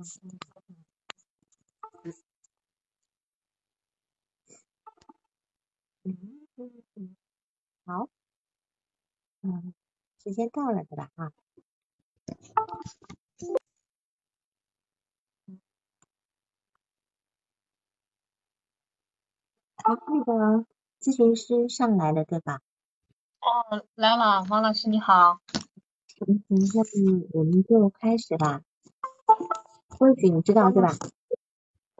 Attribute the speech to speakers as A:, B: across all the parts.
A: 嗯嗯嗯，好，嗯，时间到了对吧？啊，好，那个咨询师上来了对吧？
B: 哦，来了，王老师你好。
A: 嗯，那么我们就开始吧。规矩你知道对吧？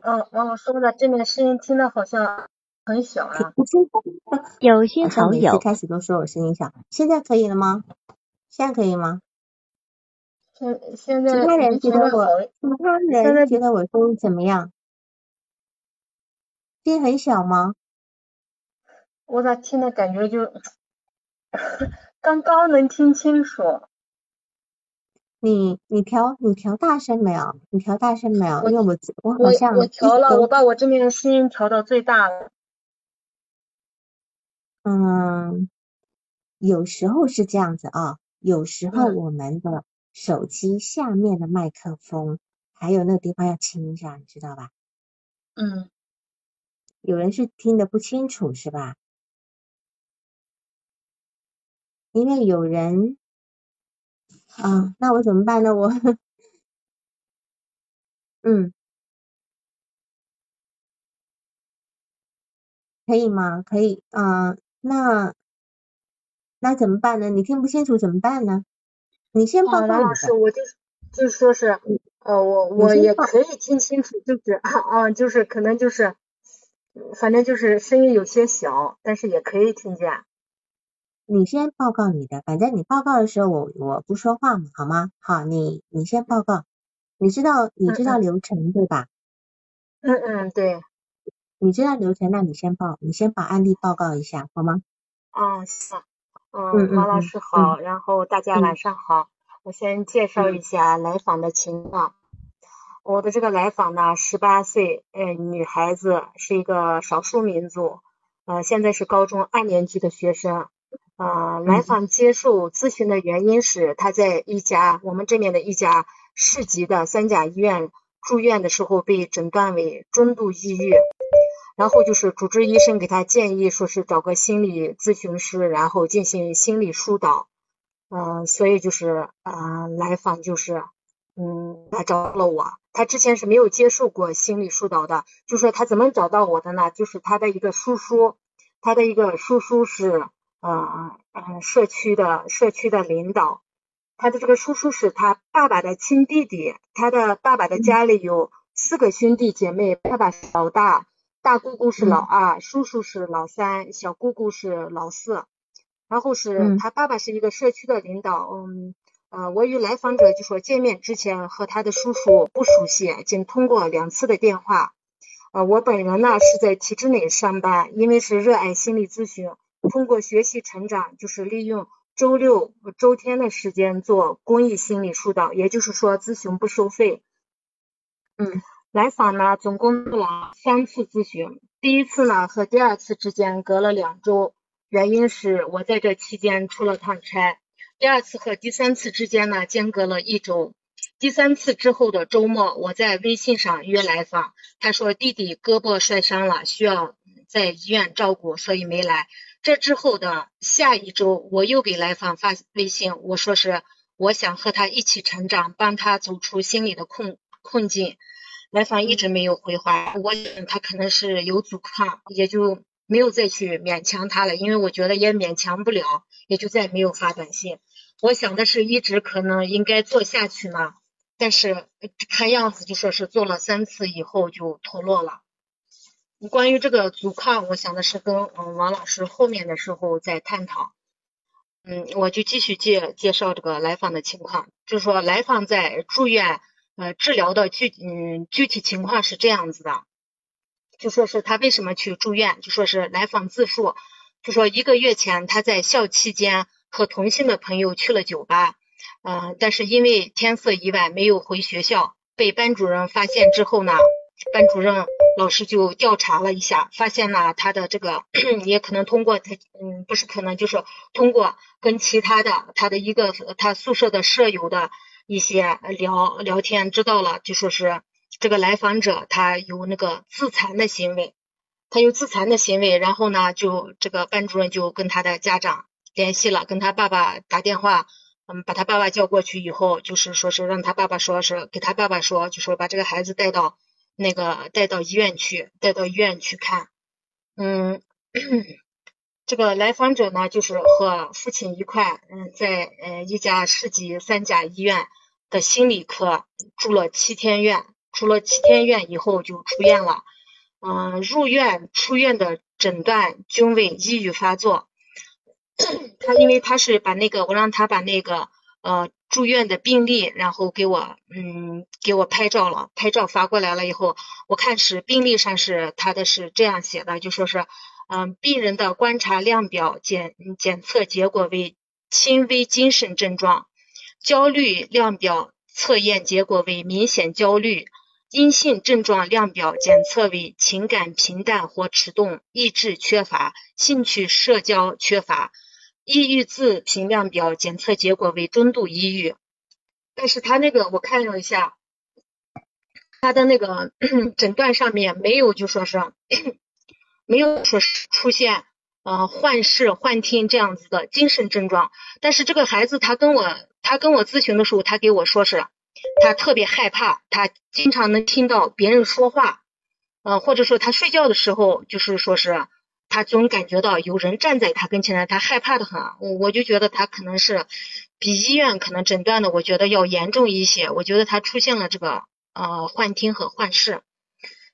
B: 嗯，王老师，我在这边声音听的好像很小啊。
C: 有些
A: 好
C: 友
A: 次开始都说我声音小，现在可以了吗？现在可以吗？
B: 现现在
A: 其他人觉得我，其他人觉得我声音怎么样？声音很小吗？
B: 我咋听的感觉就 刚刚能听清楚。
A: 你你调你调大声没有？你调大声没有？因为我我好像
B: 我调了，我把我这边的声音调到最大了。
A: 嗯，有时候是这样子啊，有时候
B: 嗯
A: 我们的手机下面的麦克风还有那个地方要清一下，你知道吧？
B: 嗯，
A: 有人是听得不清楚是吧？因为有人。啊，那我怎么办呢？我，嗯，可以吗？可以，啊，那那怎么办呢？你听不清楚怎么办呢？你先报告
B: 王老师，我就是就是说是，呃，我我也可以听清楚，就是啊啊，就是可能就是，反正就是声音有些小，但是也可以听见。
A: 你先报告你的，反正你报告的时候我我不说话嘛，好吗？好，你你先报告，你知道你知道流程对吧？
B: 嗯嗯，对。
A: 你知道流程，那你先报，你先把案例报告一下，好吗？
B: 啊，行。嗯，王老师好，然后大家晚上好，我先介绍一下来访的情况。我的这个来访呢，十八岁，呃，女孩子，是一个少数民族，呃，现在是高中二年级的学生。呃，来访接受咨询的原因是他在一家我们这边的一家市级的三甲医院住院的时候被诊断为中度抑郁，然后就是主治医生给他建议说是找个心理咨询师，然后进行心理疏导。嗯，所以就是呃，来访就是嗯，他找了我，他之前是没有接受过心理疏导的，就说他怎么找到我的呢？就是他的一个叔叔，他的一个叔叔是。呃嗯，社区的社区的领导，他的这个叔叔是他爸爸的亲弟弟，他的爸爸的家里有四个兄弟姐妹，爸爸是老大，大姑姑是老二，叔叔是老三，小姑姑是老四。然后是他爸爸是一个社区的领导，嗯呃，我与来访者就说见面之前和他的叔叔不熟悉，仅通过两次的电话。呃，我本人呢是在体制内上班，因为是热爱心理咨询。通过学习成长，就是利用周六、周天的时间做公益心理疏导，也就是说咨询不收费。
A: 嗯，
B: 来访呢总共做了三次咨询，第一次呢和第二次之间隔了两周，原因是我在这期间出了趟差。第二次和第三次之间呢间隔了一周，第三次之后的周末，我在微信上约来访，他说弟弟胳膊摔伤了，需要在医院照顾，所以没来。这之后的下一周，我又给来访发微信，我说是我想和他一起成长，帮他走出心理的困困境。来访一直没有回话，我想他可能是有阻抗，也就没有再去勉强他了，因为我觉得也勉强不了，也就再没有发短信。我想的是一直可能应该做下去呢，但是看样子就说是做了三次以后就脱落了。关于这个阻抗，我想的是跟嗯王老师后面的时候再探讨。嗯，我就继续介介绍这个来访的情况，就是说来访在住院呃治疗的具嗯具体情况是这样子的，就说是他为什么去住院，就说是来访自述，就说一个月前他在校期间和同性的朋友去了酒吧，嗯，但是因为天色已晚没有回学校，被班主任发现之后呢。班主任老师就调查了一下，发现呢，他的这个 也可能通过他，嗯，不是可能，就是通过跟其他的他的一个他宿舍的舍友的一些聊聊天，知道了就说是这个来访者他有那个自残的行为，他有自残的行为，然后呢，就这个班主任就跟他的家长联系了，跟他爸爸打电话，嗯，把他爸爸叫过去以后，就是说是让他爸爸说是给他爸爸说，就说把这个孩子带到那个带到医院去，带到医院去看，嗯。这个来访者呢，就是和父亲一块，嗯，在呃一家市级三甲医院的心理科住了七天院，住了七天院以后就出院了，嗯，入院出院的诊断均为抑郁发作。他因为他是把那个我让他把那个呃住院的病历，然后给我嗯给我拍照了，拍照发过来了以后，我看是病历上是他的是这样写的，就说是。嗯，病人的观察量表检检测结果为轻微精神症状，焦虑量表测验结果为明显焦虑，阴性症状量表检测为情感平淡或迟钝，意志缺乏，兴趣社交缺乏，抑郁自评量表检测结果为中度抑郁。但是他那个我看了一下，他的那个 诊断上面没有就说是。没有说是出现呃幻视、幻听这样子的精神症状，但是这个孩子他跟我他跟我咨询的时候，他给我说是，他特别害怕，他经常能听到别人说话，呃或者说他睡觉的时候，就是说是他总感觉到有人站在他跟前，他害怕的很，我我就觉得他可能是比医院可能诊断的，我觉得要严重一些，我觉得他出现了这个呃幻听和幻视，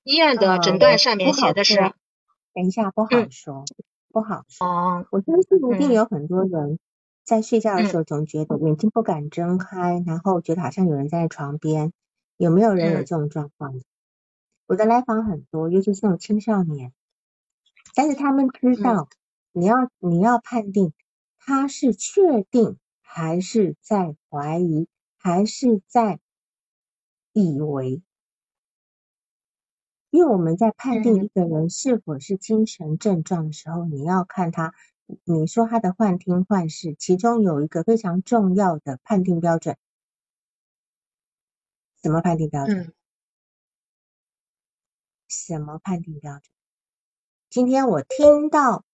B: 医院的诊断上面写的是。
A: 等一下，不好说，不好说。哦，我相信一定有很多人在睡觉的时候总觉得眼睛不敢睁开，然后觉得好像有人在床边。有没有人有这种状况？我的来访很多，尤其是这种青少年，但是他们知道你要你要判定他是确定还是在怀疑，还是在以为。因为我们在判定一个人是否是精神症状的时候，你要看他，你说他的幻听幻视，其中有一个非常重要的判定标准，什么判定标准？什么判定标准？今天我听到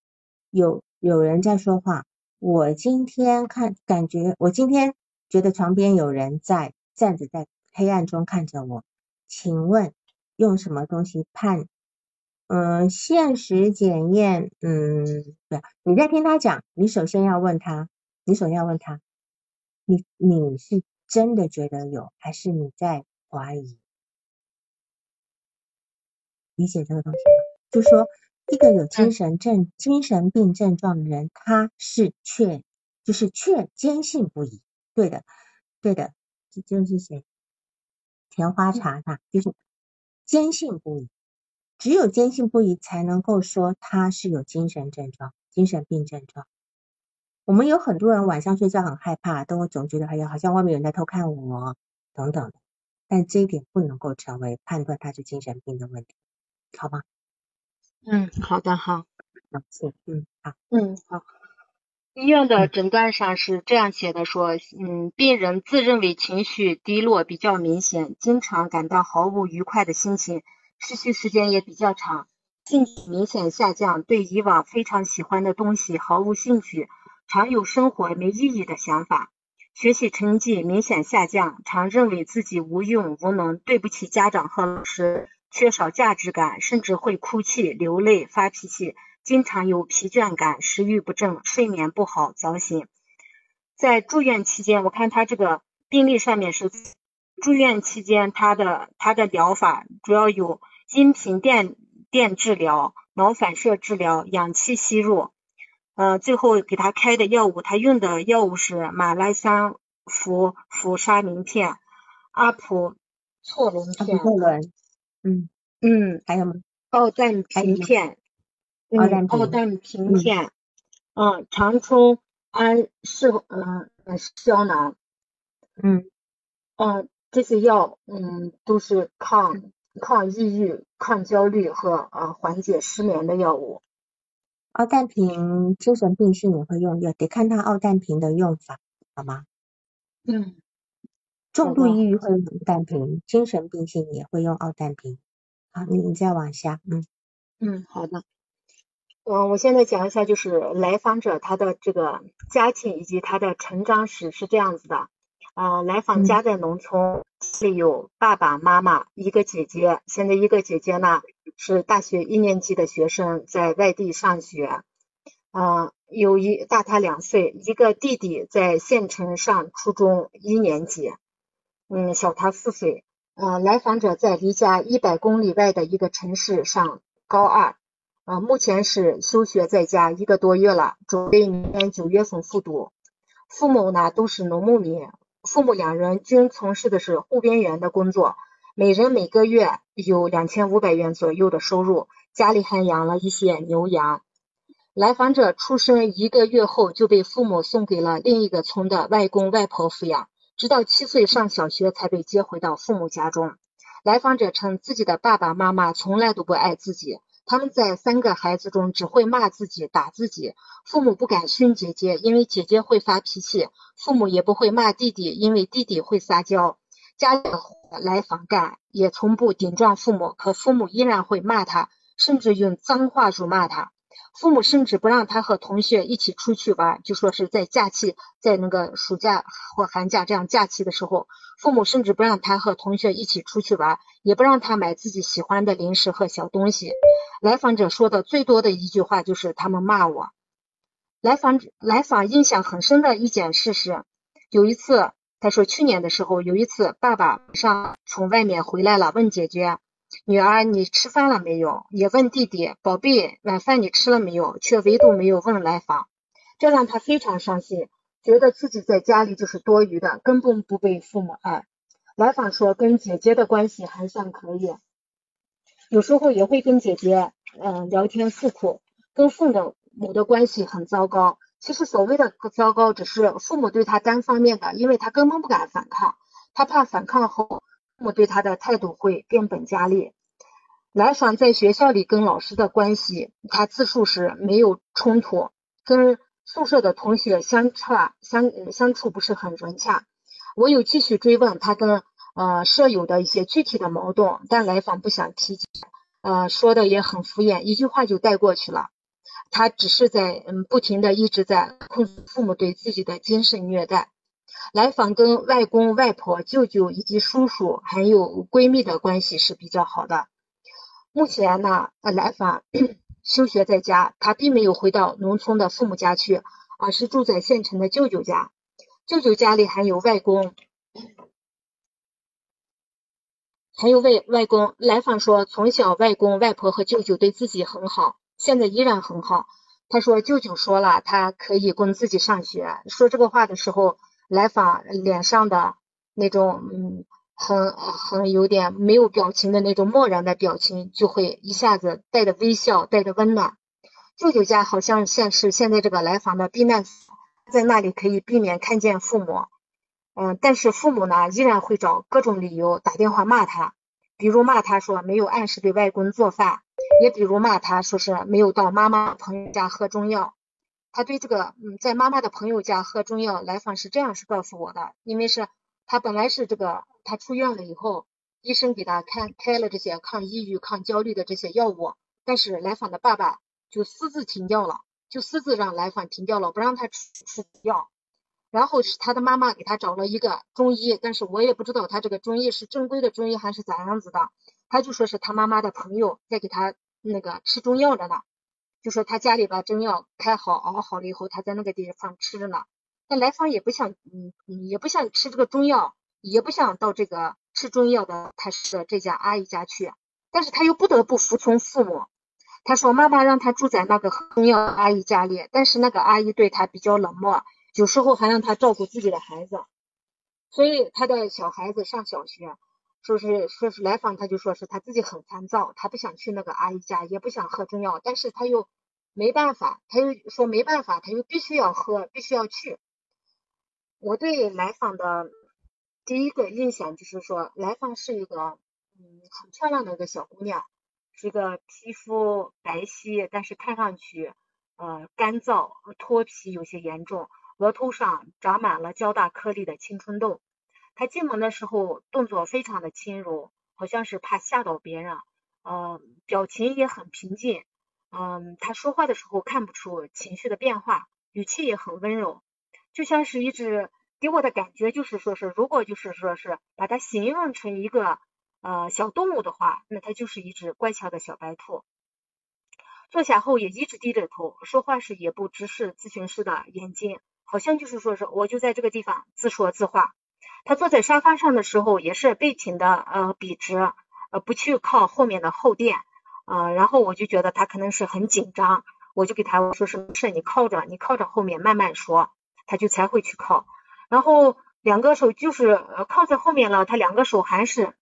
A: 有有人在说话，我今天看感觉，我今天觉得床边有人在站着，在黑暗中看着我，请问？用什么东西判？嗯，现实检验，嗯，不要。你在听他讲，你首先要问他，你首先要问他，你你是真的觉得有，还是你在怀疑？理解这个东西吗？就说一个有精神症、精神病症状的人，他是确，就是确坚信不疑。对的，对的，这就是谁？甜花茶哈，就是。坚信不疑，只有坚信不疑才能够说他是有精神症状、精神病症状。我们有很多人晚上睡觉很害怕，都会总觉得哎呀，好像外面有人在偷看我等等的，但这一点不能够成为判断他是精神病的问题，好吗？
B: 嗯，好的，好，
A: 谢，嗯，好，
B: 嗯，好。医院的诊断上是这样写的，说，嗯，病人自认为情绪低落比较明显，经常感到毫无愉快的心情，持续时间也比较长，兴趣明显下降，对以往非常喜欢的东西毫无兴趣，常有生活没意义的想法，学习成绩明显下降，常认为自己无用无能，对不起家长和老师，缺少价值感，甚至会哭泣、流泪、发脾气。经常有疲倦感、食欲不振、睡眠不好、早醒。在住院期间，我看他这个病历上面是住院期间他的他的疗法主要有音频电电治疗、脑反射治疗、氧气吸入。呃，最后给他开的药物，他用的药物是马拉香氟氟沙明片、阿普唑仑片。
A: 嗯
B: 嗯，
A: 还有吗？
B: 奥氮平片。奥氮平片，嗯，长春安是嗯胶囊，
A: 嗯
B: 嗯，这些药嗯都是抗抗抑郁、抗焦虑和呃缓解失眠的药物。
A: 奥氮平精神病是你会用药，得看他奥氮平的用法，好吗？
B: 嗯
A: 重度抑郁会用奥氮平，精神病性也会用奥氮平。好，你你再往下，
B: 嗯嗯，好的。我，我现在讲一下，就是来访者他的这个家庭以及他的成长史是这样子的。啊，来访家在农村，里有爸爸妈妈，一个姐姐。现在一个姐姐呢是大学一年级的学生，在外地上学。啊，有一大他两岁，一个弟弟在县城上初中一年级，嗯，小他四岁。呃，来访者在离家一百公里外的一个城市上高二，啊，目前是休学在家一个多月了，准备明年九月份复读。父母呢都是农牧民。父母两人均从事的是护边员的工作，每人每个月有两千五百元左右的收入，家里还养了一些牛羊。来访者出生一个月后就被父母送给了另一个村的外公外婆抚养，直到七岁上小学才被接回到父母家中。来访者称自己的爸爸妈妈从来都不爱自己。他们在三个孩子中只会骂自己、打自己，父母不敢训姐姐，因为姐姐会发脾气；父母也不会骂弟弟，因为弟弟会撒娇。家里的活来访干，也从不顶撞父母，可父母依然会骂他，甚至用脏话辱骂他。父母甚至不让他和同学一起出去玩，就说是在假期，在那个暑假或寒假这样假期的时候，父母甚至不让他和同学一起出去玩，也不让他买自己喜欢的零食和小东西。来访者说的最多的一句话就是他们骂我。来访来访印象很深的一件事是，有一次他说去年的时候，有一次爸爸上从外面回来了，问姐姐。女儿，你吃饭了没有？也问弟弟，宝贝，晚饭你吃了没有？却唯独没有问来访，这让他非常伤心，觉得自己在家里就是多余的，根本不被父母爱。来访说，跟姐姐的关系还算可以，有时候也会跟姐姐嗯聊天诉苦，跟父母的关系很糟糕。其实所谓的糟糕，只是父母对他单方面的，因为他根本不敢反抗，他怕反抗后。父母对他的态度会变本加厉。来访在学校里跟老师的关系，他自述时没有冲突，跟宿舍的同学相处相相处不是很融洽。我有继续追问他跟呃舍友的一些具体的矛盾，但来访不想提及，呃说的也很敷衍，一句话就带过去了。他只是在嗯不停的一直在控诉父母对自己的精神虐待。来访跟外公外婆、舅舅以及叔叔还有闺蜜的关系是比较好的。目前呢，呃来访 休学在家，他并没有回到农村的父母家去，而是住在县城的舅舅家。舅舅家里还有外公，还有外外公。来访说，从小外公外婆和舅舅对自己很好，现在依然很好。他说，舅舅说了，他可以供自己上学。说这个话的时候。来访脸上的那种嗯，很很有点没有表情的那种漠然的表情，就会一下子带着微笑，带着温暖。舅舅家好像现是现在这个来访的避难所，在那里可以避免看见父母。嗯，但是父母呢，依然会找各种理由打电话骂他，比如骂他说没有按时给外公做饭，也比如骂他说是没有到妈妈朋友家喝中药。他对这个，嗯，在妈妈的朋友家喝中药来访是这样是告诉我的，因为是他本来是这个，他出院了以后，医生给他开开了这些抗抑郁、抗焦虑的这些药物，但是来访的爸爸就私自停掉了，就私自让来访停掉了，不让他吃吃药。然后是他的妈妈给他找了一个中医，但是我也不知道他这个中医是正规的中医还是咋样子的，他就说是他妈妈的朋友在给他那个吃中药着呢。就说他家里把中药开好熬好了以后，他在那个地方吃着呢。那来访也不想，嗯嗯，也不想吃这个中药，也不想到这个吃中药的他是这家阿姨家去，但是他又不得不服从父母。他说妈妈让他住在那个中药阿姨家里，但是那个阿姨对他比较冷漠，有时候还让他照顾自己的孩子，所以他的小孩子上小学。说是说是来访，他就说是他自己很烦躁，他不想去那个阿姨家，也不想喝中药，但是他又没办法，他又说没办法，他又必须要喝，必须要去。我对来访的第一个印象就是说，来访是一个嗯很漂亮的一个小姑娘，是一个皮肤白皙，但是看上去呃干燥脱皮有些严重，额头上长满了较大颗粒的青春痘。他进门的时候动作非常的轻柔，好像是怕吓到别人，呃，表情也很平静，嗯，他说话的时候看不出情绪的变化，语气也很温柔，就像是一只给我的感觉就是说是，如果就是说是把它形容成一个呃小动物的话，那它就是一只乖巧的小白兔。坐下后也一直低着头，说话时也不直视咨询师的眼睛，好像就是说是我就在这个地方自说自话。他坐在沙发上的时候也是背挺的呃笔直，呃不去靠后面的后垫，呃然后我就觉得他可能是很紧张，我就给他我说是没事，你靠着你靠着后面慢慢说，他就才会去靠。然后两个手就是呃靠在后面了，他两个手还是。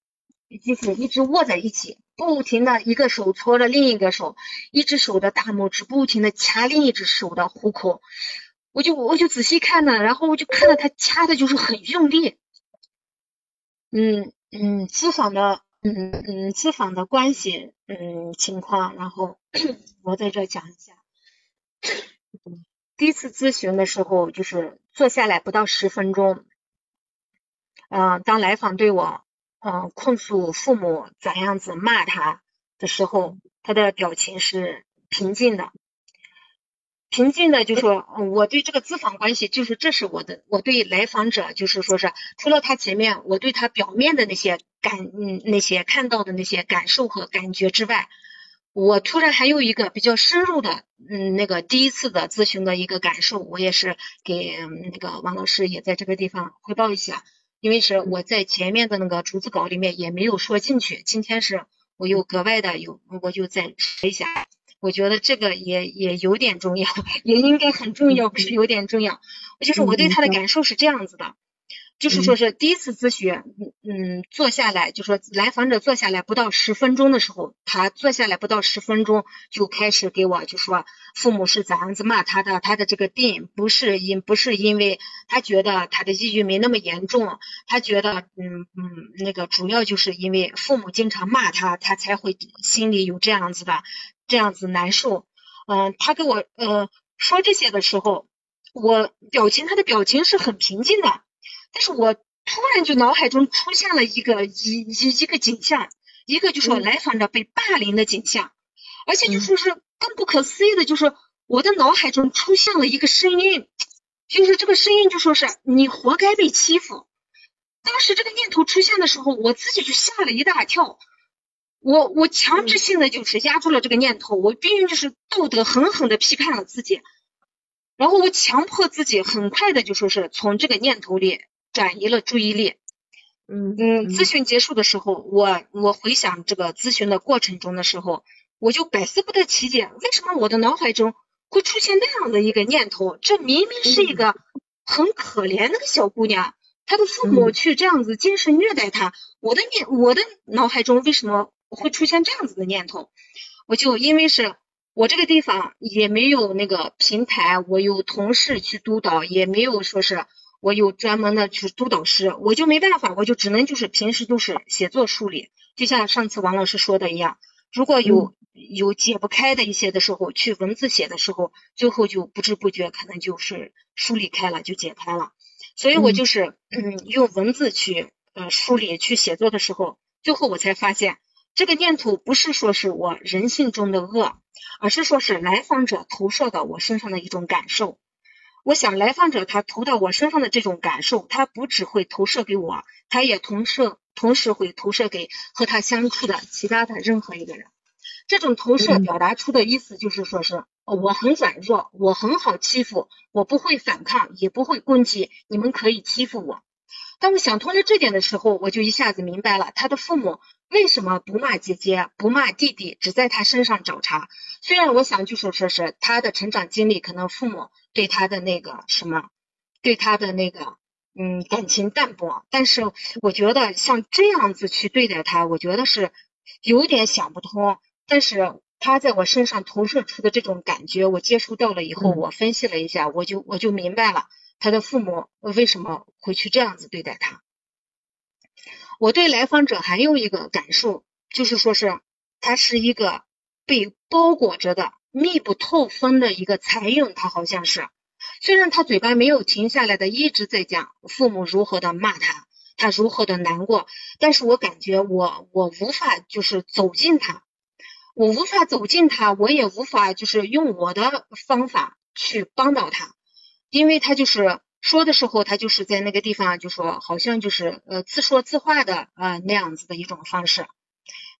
B: 就是一直握在一起，不停的一个手搓着另一个手，一只手的大拇指不停的掐另一只手的虎口，我就我就仔细看呢，然后我就看到他掐的就是很用力，嗯嗯，咨访的嗯嗯咨访的关系嗯情况，然后我在这讲一下，第一次咨询的时候就是坐下来不到十分钟，嗯，当来访对我。嗯，控诉父母咋样子骂他的时候，他的表情是平静的，平静的就说，我对这个咨访关系，就是这是我的，我对来访者就是说是，除了他前面我对他表面的那些感，嗯，那些看到的那些感受和感觉之外，我突然还有一个比较深入的，嗯，那个第一次的咨询的一个感受，我也是给那个王老师也在这个地方汇报一下。因为是我在前面的那个逐字稿里面也没有说进去，今天是我又格外的有，我就再说一下，我觉得这个也也有点重要，也应该很重要，不是有点重要，就是我对他的感受是这样子的。就是说是第一次咨询，嗯嗯，坐下来就说来访者坐下来不到十分钟的时候，他坐下来不到十分钟就开始给我就说父母是咋样子骂他的，他的这个病不是因不是因为他觉得他的抑郁没那么严重，他觉得嗯嗯那个主要就是因为父母经常骂他，他才会心里有这样子的这样子难受。嗯，他给我呃说这些的时候，我表情他的表情是很平静的。但是我突然就脑海中出现了一个一一一个景象，一个就说来访者被霸凌的景象，而且就说是更不可思议的，就是我的脑海中出现了一个声音，就是这个声音就说是你活该被欺负。当时这个念头出现的时候，我自己就吓了一大跳，我我强制性的就是压住了这个念头，我必须就是道德狠狠的批判了自己，然后我强迫自己很快的就说是从这个念头里。转移了注意力，嗯。嗯，咨询结束的时候，我我回想这个咨询的过程中的时候，我就百思不得其解，为什么我的脑海中会出现那样的一个念头？这明明是一个很可怜的小姑娘，她的父母去这样子精神虐待她，我的念我的脑海中为什么会出现这样子的念头？我就因为是我这个地方也没有那个平台，我有同事去督导，也没有说是。我有专门的去督导师，我就没办法，我就只能就是平时都是写作梳理，就像上次王老师说的一样，如果有有解不开的一些的时候，去文字写的时候，最后就不知不觉可能就是梳理开了，就解开了。所以我就是嗯用文字去呃梳理去写作的时候，最后我才发现，这个念头不是说是我人性中的恶，而是说是来访者投射到我身上的一种感受。我想来访者他投到我身上的这种感受，他不只会投射给我，他也同时同时会投射给和他相处的其他的任何一个人。这种投射表达出的意思就是说是我很软弱，我很好欺负，我不会反抗，也不会攻击，你们可以欺负我。当我想通了这点的时候，我就一下子明白了他的父母为什么不骂姐姐，不骂弟弟，只在他身上找茬。虽然我想就是说是他的成长经历，可能父母。对他的那个什么，对他的那个嗯感情淡薄，但是我觉得像这样子去对待他，我觉得是有点想不通。但是他在我身上投射出的这种感觉，我接触到了以后，我分析了一下，我就我就明白了他的父母为什么会去这样子对待他。我对来访者还有一个感受，就是说是他是一个被包裹着的。密不透风的一个财运，他好像是，虽然他嘴巴没有停下来的一直在讲父母如何的骂他，他如何的难过，但是我感觉我我无法就是走进他，我无法走进他，我也无法就是用我的方法去帮到他，因为他就是说的时候，他就是在那个地方就说好像就是呃自说自话的啊那样子的一种方式。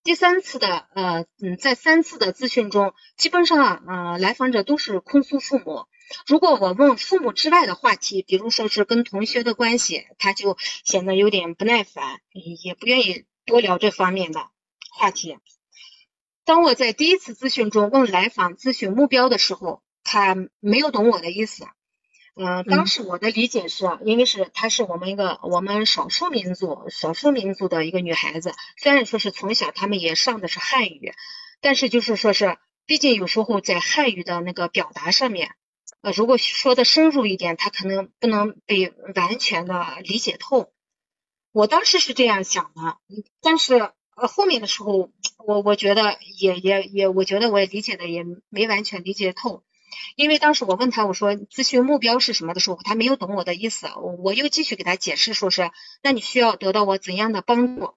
B: 第三次的呃嗯，在三次的咨询中，基本上呃来访者都是控诉父母。如果我问父母之外的话题，比如说是跟同学的关系，他就显得有点不耐烦，也不愿意多聊这方面的话题。当我在第一次咨询中问来访咨询目标的时候，他没有懂我的意思。嗯，当时我的理解是，因为是她是我们一个我们少数民族少数民族的一个女孩子，虽然说是从小他们也上的是汉语，但是就是说是，毕竟有时候在汉语的那个表达上面，呃，如果说的深入一点，她可能不能被完全的理解透。我当时是这样想的，但是呃后面的时候，我我觉得也也也，我觉得我也理解的也没完全理解透。因为当时我问他，我说咨询目标是什么的时候，他没有懂我的意思。我又继续给他解释，说是那你需要得到我怎样的帮助？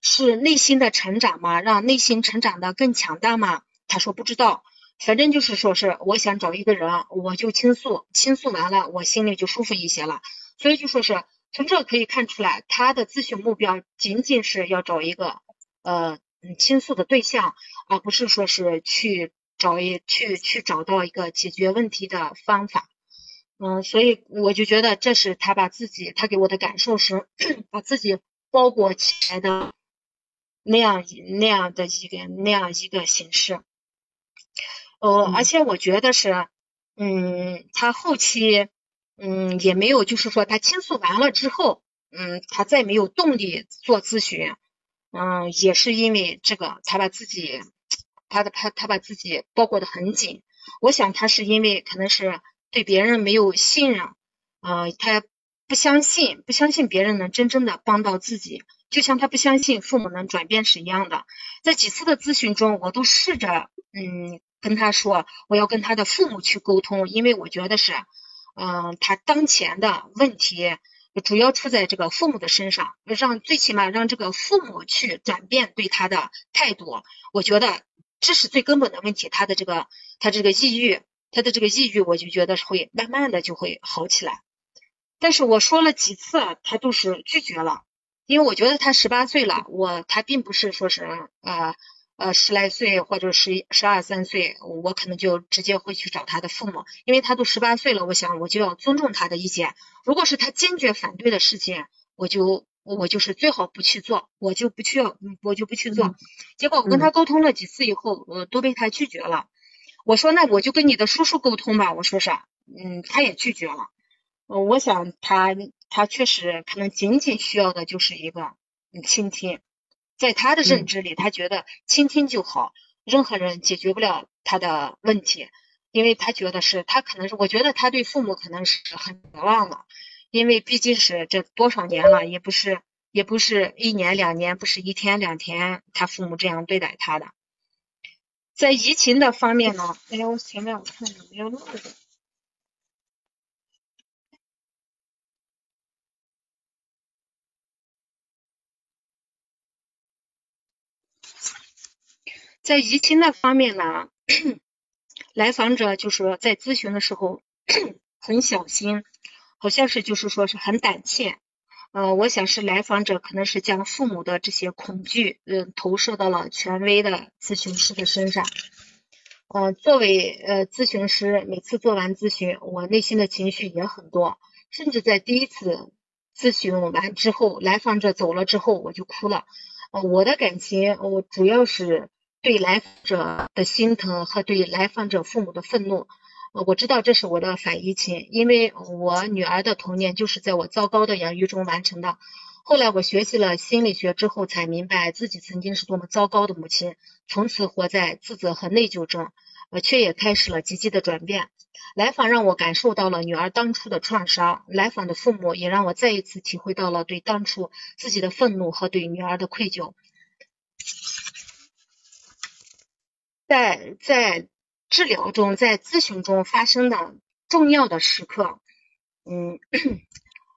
B: 是内心的成长吗？让内心成长的更强大吗？他说不知道，反正就是说是我想找一个人，我就倾诉，倾诉完了，我心里就舒服一些了。所以就说是从这可以看出来，他的咨询目标仅仅是要找一个呃倾诉的对象，而不是说是去。找一去去找到一个解决问题的方法，嗯，所以我就觉得这是他把自己，他给我的感受是把自己包裹起来的那样那样的一个那样一个形式，呃，而且我觉得是，嗯，他后期，嗯，也没有就是说他倾诉完了之后，嗯，他再没有动力做咨询，嗯，也是因为这个，他把自己。他的他他把自己包裹的很紧，我想他是因为可能是对别人没有信任，呃，他不相信不相信别人能真正的帮到自己，就像他不相信父母能转变是一样的。在几次的咨询中，我都试着嗯跟他说，我要跟他的父母去沟通，因为我觉得是嗯他当前的问题主要出在这个父母的身上，让最起码让这个父母去转变对他的态度，我觉得。这是最根本的问题，他的这个，他这个抑郁，他的这个抑郁，我就觉得会慢慢的就会好起来。但是我说了几次，他都是拒绝了，因为我觉得他十八岁了，我他并不是说是呃呃十来岁或者十十二三岁，我可能就直接会去找他的父母，因为他都十八岁了，我想我就要尊重他的意见。如果是他坚决反对的事情，我就。我就是最好不去做，我就不去，我就不去做。结果我跟他沟通了几次以后，我，都被他拒绝了。我说那我就跟你的叔叔沟通吧。我说啥？嗯，他也拒绝了。我想他他确实可能仅仅需要的就是一个倾听，在他的认知里，他觉得倾听就好，任何人解决不了他的问题，因为他觉得是他可能是，我觉得他对父母可能是很绝望了。因为毕竟是这多少年了，也不是也不是一年两年，不是一天两天，他父母这样对待他的。在移情的方面呢，哎呀，我前面我看有没有漏的。在移情的方面呢，来访者就是说在咨询的时候 很小心。好像是就是说是很胆怯，呃，我想是来访者可能是将父母的这些恐惧，嗯，投射到了权威的咨询师的身上。呃，作为呃咨询师，每次做完咨询，我内心的情绪也很多，甚至在第一次咨询完之后，来访者走了之后，我就哭了。呃，我的感情，我主要是对来访者的心疼和对来访者父母的愤怒。我知道这是我的反移情，因为我女儿的童年就是在我糟糕的养育中完成的。后来我学习了心理学之后，才明白自己曾经是多么糟糕的母亲，从此活在自责和内疚中，呃，却也开始了积极的转变。来访让我感受到了女儿当初的创伤，来访的父母也让我再一次体会到了对当初自己的愤怒和对女儿的愧疚。在在。治疗中，在咨询中发生的重要的时刻，嗯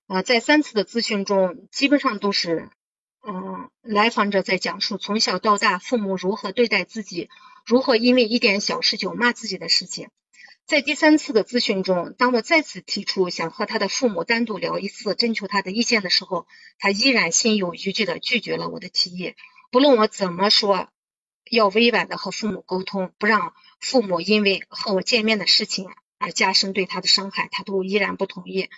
B: 啊，在三次的咨询中，基本上都是，嗯，来访者在讲述从小到大父母如何对待自己，如何因为一点小事就骂自己的事情。在第三次的咨询中，当我再次提出想和他的父母单独聊一次，征求他的意见的时候，他依然心有余悸的拒绝了我的提议。不论我怎么说，要委婉的和父母沟通，不让父母因为和我见面的事情而加深对他的伤害，他都依然不同意。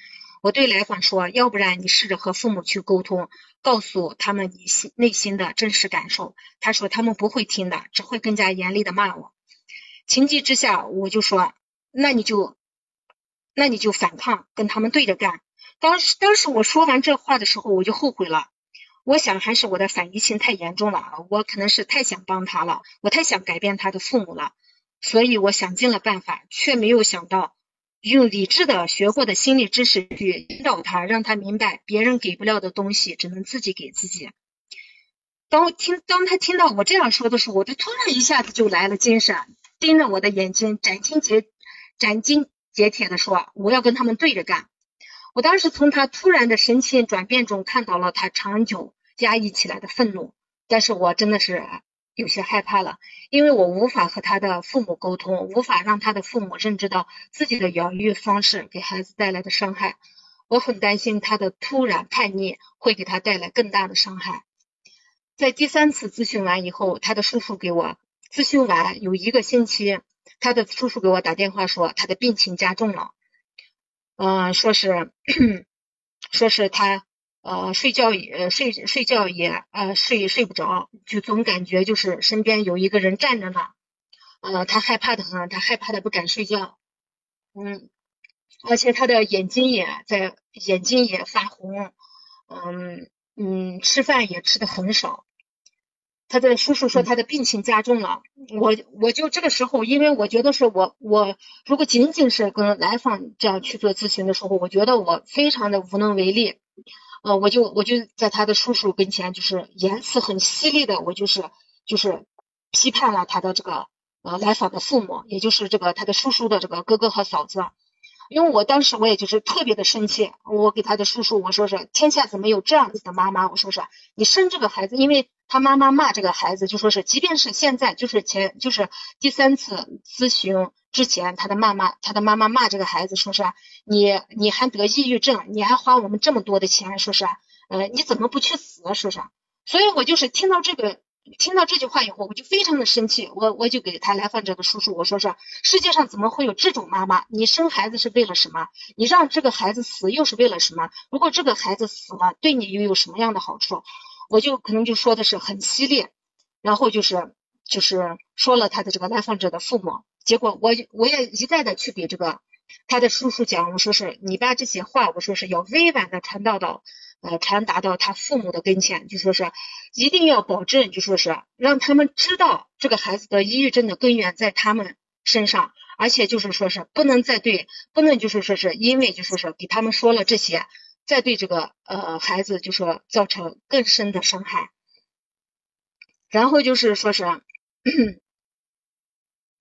B: 我对来访说，要不然你试着和父母去沟通，告诉他们你心内心的真实感受。他说他们不会听的，只会更加严厉的骂我。情急之下，我就说。那你就，那你就反抗，跟他们对着干。当时，当时我说完这话的时候，我就后悔了。我想还是我的反移情太严重了，我可能是太想帮他了，我太想改变他的父母了。所以我想尽了办法，却没有想到用理智的学过的心理知识去引导他，让他明白别人给不了的东西，只能自己给自己。当我听，当他听到我这样说的时候，我就突然一下子就来了精神，盯着我的眼睛，斩钉截。斩钉截铁的说：“我要跟他们对着干。”我当时从他突然的神情转变中看到了他长久压抑起来的愤怒，但是我真的是有些害怕了，因为我无法和他的父母沟通，无法让他的父母认知到自己的养育方式给孩子带来的伤害。我很担心他的突然叛逆会给他带来更大的伤害。在第三次咨询完以后，他的叔叔给我咨询完有一个星期。他的叔叔给我打电话说，他的病情加重了，嗯，说是 说是他呃睡觉也睡睡觉也呃睡睡不着，就总感觉就是身边有一个人站着呢，呃，他害怕的很，他害怕的不敢睡觉，嗯，而且他的眼睛也在眼睛也发红，嗯嗯，吃饭也吃的很少。他的叔叔说他的病情加重了，我我就这个时候，因为我觉得是我我如果仅仅是跟来访这样去做咨询的时候，我觉得我非常的无能为力，呃，我就我就在他的叔叔跟前，就是言辞很犀利的，我就是就是批判了他的这个呃来访的父母，也就是这个他的叔叔的这个哥哥和嫂子。因为我当时我也就是特别的生气，我给他的叔叔我说是天下怎么有这样子的妈妈？我说是你生这个孩子，因为他妈妈骂这个孩子，就说是即便是现在就是前就是第三次咨询之前，他的妈妈他的妈妈骂这个孩子，说是你你还得抑郁症，你还花我们这么多的钱，说是呃你怎么不去死？说是，所以我就是听到这个。听到这句话以后，我就非常的生气，我我就给他来访者的叔叔我说是世界上怎么会有这种妈妈？你生孩子是为了什么？你让这个孩子死又是为了什么？如果这个孩子死了，对你又有什么样的好处？我就可能就说的是很犀利，然后就是就是说了他的这个来访者的父母，结果我我也一再的去给这个他的叔叔讲，我说是你把这些话我说是要委婉的传达到。呃，传达到他父母的跟前，就说是一定要保证，就说是让他们知道这个孩子的抑郁症的根源在他们身上，而且就是说是不能再对，不能就是说是因为就说是给他们说了这些，再对这个呃孩子就说造成更深的伤害，然后就是说是。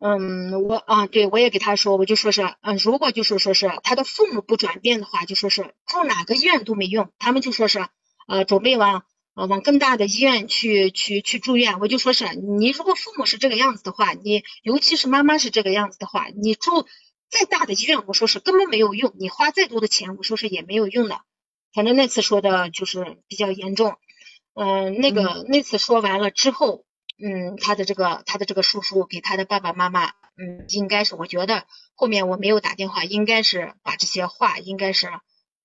B: 嗯，我啊，对我也给他说，我就说是，嗯，如果就是说是他的父母不转变的话，就说是住哪个医院都没用，他们就说是，呃，准备往呃往更大的医院去去去住院。我就说是，你如果父母是这个样子的话，你尤其是妈妈是这个样子的话，你住再大的医院，我说是根本没有用，你花再多的钱，我说是也没有用的。反正那次说的就是比较严重，嗯，那个那次说完了之后。嗯，他的这个他的这个叔叔给他的爸爸妈妈，嗯，应该是我觉得后面我没有打电话，应该是把这些话应该是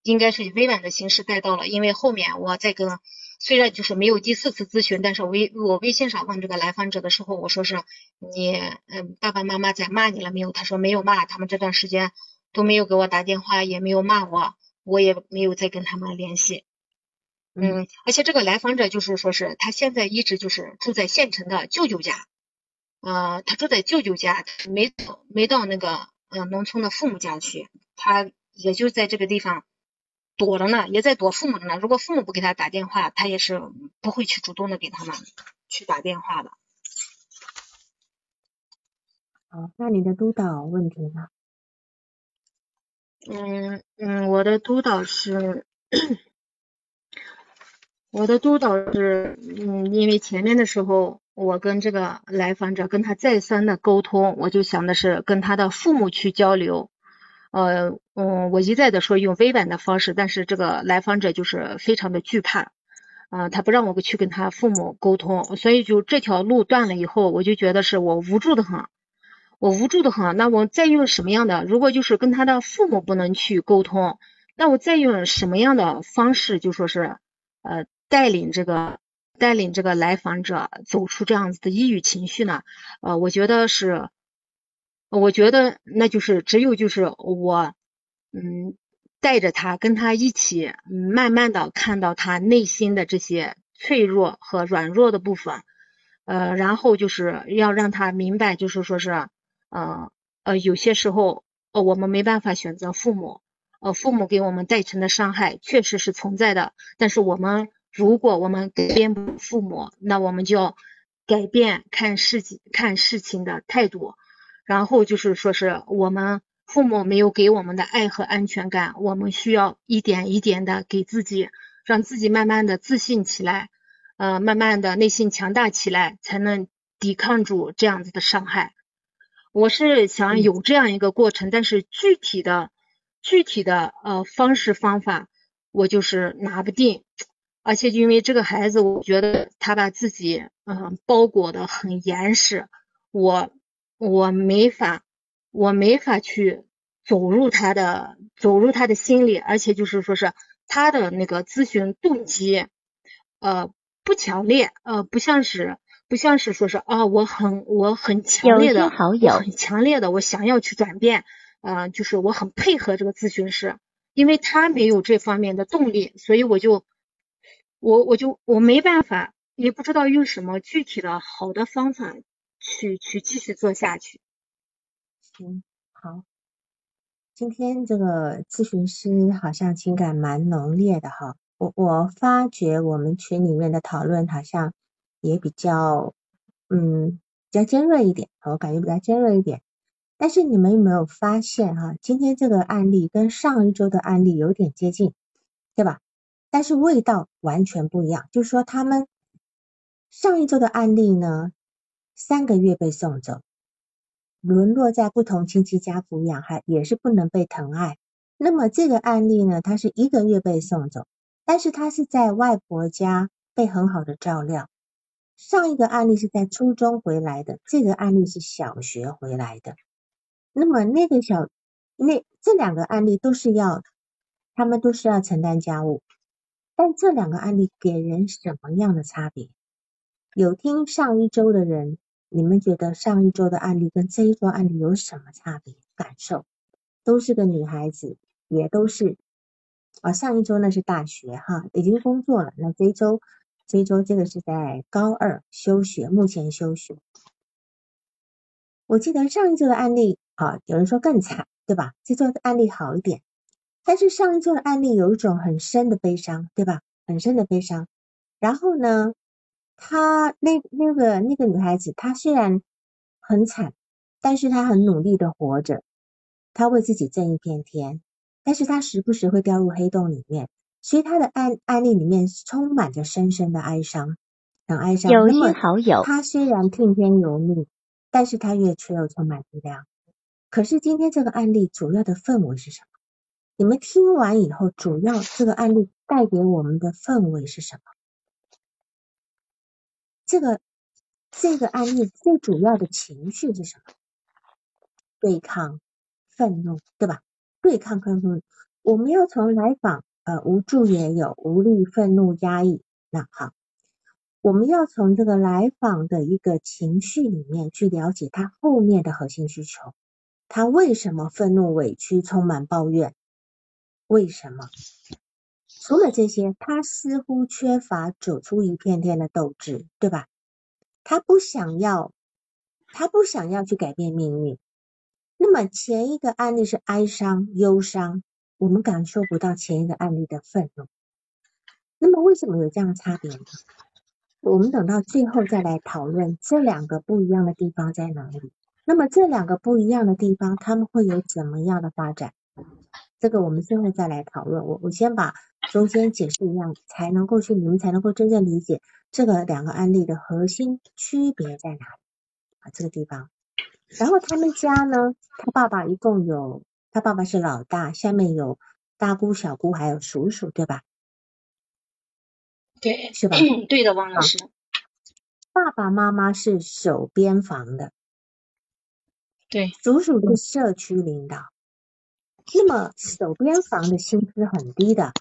B: 应该是以委婉的形式带到了，因为后面我在跟虽然就是没有第四次咨询，但是微我微信上问这个来访者的时候，我说是你嗯爸爸妈妈在骂你了没有？他说没有骂，他们这段时间都没有给我打电话，也没有骂我，我也没有再跟他们联系。嗯，而且这个来访者就是说是他现在一直就是住在县城的舅舅家，呃，他住在舅舅家，没没到那个呃农村的父母家去，他也就在这个地方躲着呢，也在躲父母呢。如果父母不给他打电话，他也是不会去主动的给他们去打电话的。
A: 好，那你的督导问题呢？
B: 嗯嗯，我的督导是。我的督导是，嗯，因为前面的时候，我跟这个来访者跟他再三的沟通，我就想的是跟他的父母去交流，呃，嗯，我一再的说用委婉的方式，但是这个来访者就是非常的惧怕，啊，他不让我去跟他父母沟通，所以就这条路断了以后，我就觉得是我无助的很，我无助的很，那我再用什么样的？如果就是跟他的父母不能去沟通，那我再用什么样的方式？就说是，呃。带领这个带领这个来访者走出这样子的抑郁情绪呢？呃，我觉得是，我觉得那就是只有就是我，嗯，带着他跟他一起，慢慢的看到他内心的这些脆弱和软弱的部分，呃，然后就是要让他明白，就是说是，呃呃，有些时候，呃，我们没办法选择父母，呃，父母给我们带成的伤害确实是存在的，但是我们。如果我们改变不父母，那我们就要改变看事情看事情的态度。然后就是说是我们父母没有给我们的爱和安全感，我们需要一点一点的给自己，让自己慢慢的自信起来，呃，慢慢的内心强大起来，才能抵抗住这样子的伤害。我是想有这样一个过程，但是具体的具体的呃方式方法，我就是拿不定。而且因为这个孩子，我觉得他把自己嗯包裹的很严实，我我没法我没法去走入他的走入他的心里，而且就是说是他的那个咨询动机呃不强烈呃不像是不像是说是啊我很我很强烈的很强烈的我想要去转变啊就是我很配合这个咨询师，因为他没有这方面的动力，所以我就。我我就我没办法，也不知道用什么具体的好的方法去去继续做下去。
A: 行，好，今天这个咨询师好像情感蛮浓烈的哈，我我发觉我们群里面的讨论好像也比较嗯比较尖锐一点，我感觉比较尖锐一点。但是你们有没有发现哈，今天这个案例跟上一周的案例有点接近，对吧？但是味道完全不一样，就是说他们上一周的案例呢，三个月被送走，沦落在不同亲戚家抚养，还也是不能被疼爱。那么这个案例呢，他是一个月被送走，但是他是在外婆家被很好的照料。上一个案例是在初中回来的，这个案例是小学回来的。那么那个小那这两个案例都是要，他们都是要承担家务。但这两个案例给人什么样的差别？有听上一周的人，你们觉得上一周的案例跟这一周案例有什么差别？感受都是个女孩子，也都是啊。上一周那是大学哈，已经工作了。那这一周，这一周这个是在高二休学，目前休学。我记得上一周的案例啊，有人说更惨，对吧？这周的案例好一点。但是上一周的案例有一种很深的悲伤，对吧？很深的悲伤。然后呢，她那那个那个女孩子，她虽然很惨，但是她很努力的活着，她为自己挣一片天。但是她时不时会掉入黑洞里面，所以她的案案例里面充满着深深的哀伤，很哀伤。
C: 有些好友，
A: 她虽然听天由命，但是她越却又充满力量。可是今天这个案例主要的氛围是什么？你们听完以后，主要这个案例带给我们的氛围是什么？这个这个案例最主要的情绪是什么？对抗、愤怒，对吧？对抗、愤怒，我们要从来访呃无助也有无力、愤怒、压抑。那好，我们要从这个来访的一个情绪里面去了解他后面的核心需求，他为什么愤怒、委屈、充满抱怨？为什么？除了这些，他似乎缺乏走出一片天的斗志，对吧？他不想要，他不想要去改变命运。那么前一个案例是哀伤、忧伤，我们感受不到前一个案例的愤怒。那么为什么有这样差别呢？我们等到最后再来讨论这两个不一样的地方在哪里。那么这两个不一样的地方，他们会有怎么样的发展？这个我们最后再来讨论。我我先把中间解释一样，才能够去你们才能够真正理解这个两个案例的核心区别在哪里啊？这个地方。然后他们家呢，他爸爸一共有，他爸爸是老大，下面有大姑、小姑还有叔叔，对吧？
D: 对，
A: 是吧？
D: 对的，王老师。
A: 爸爸妈妈是守边防的，
D: 对，
A: 叔叔是社区领导。那么守边防的薪资很低的，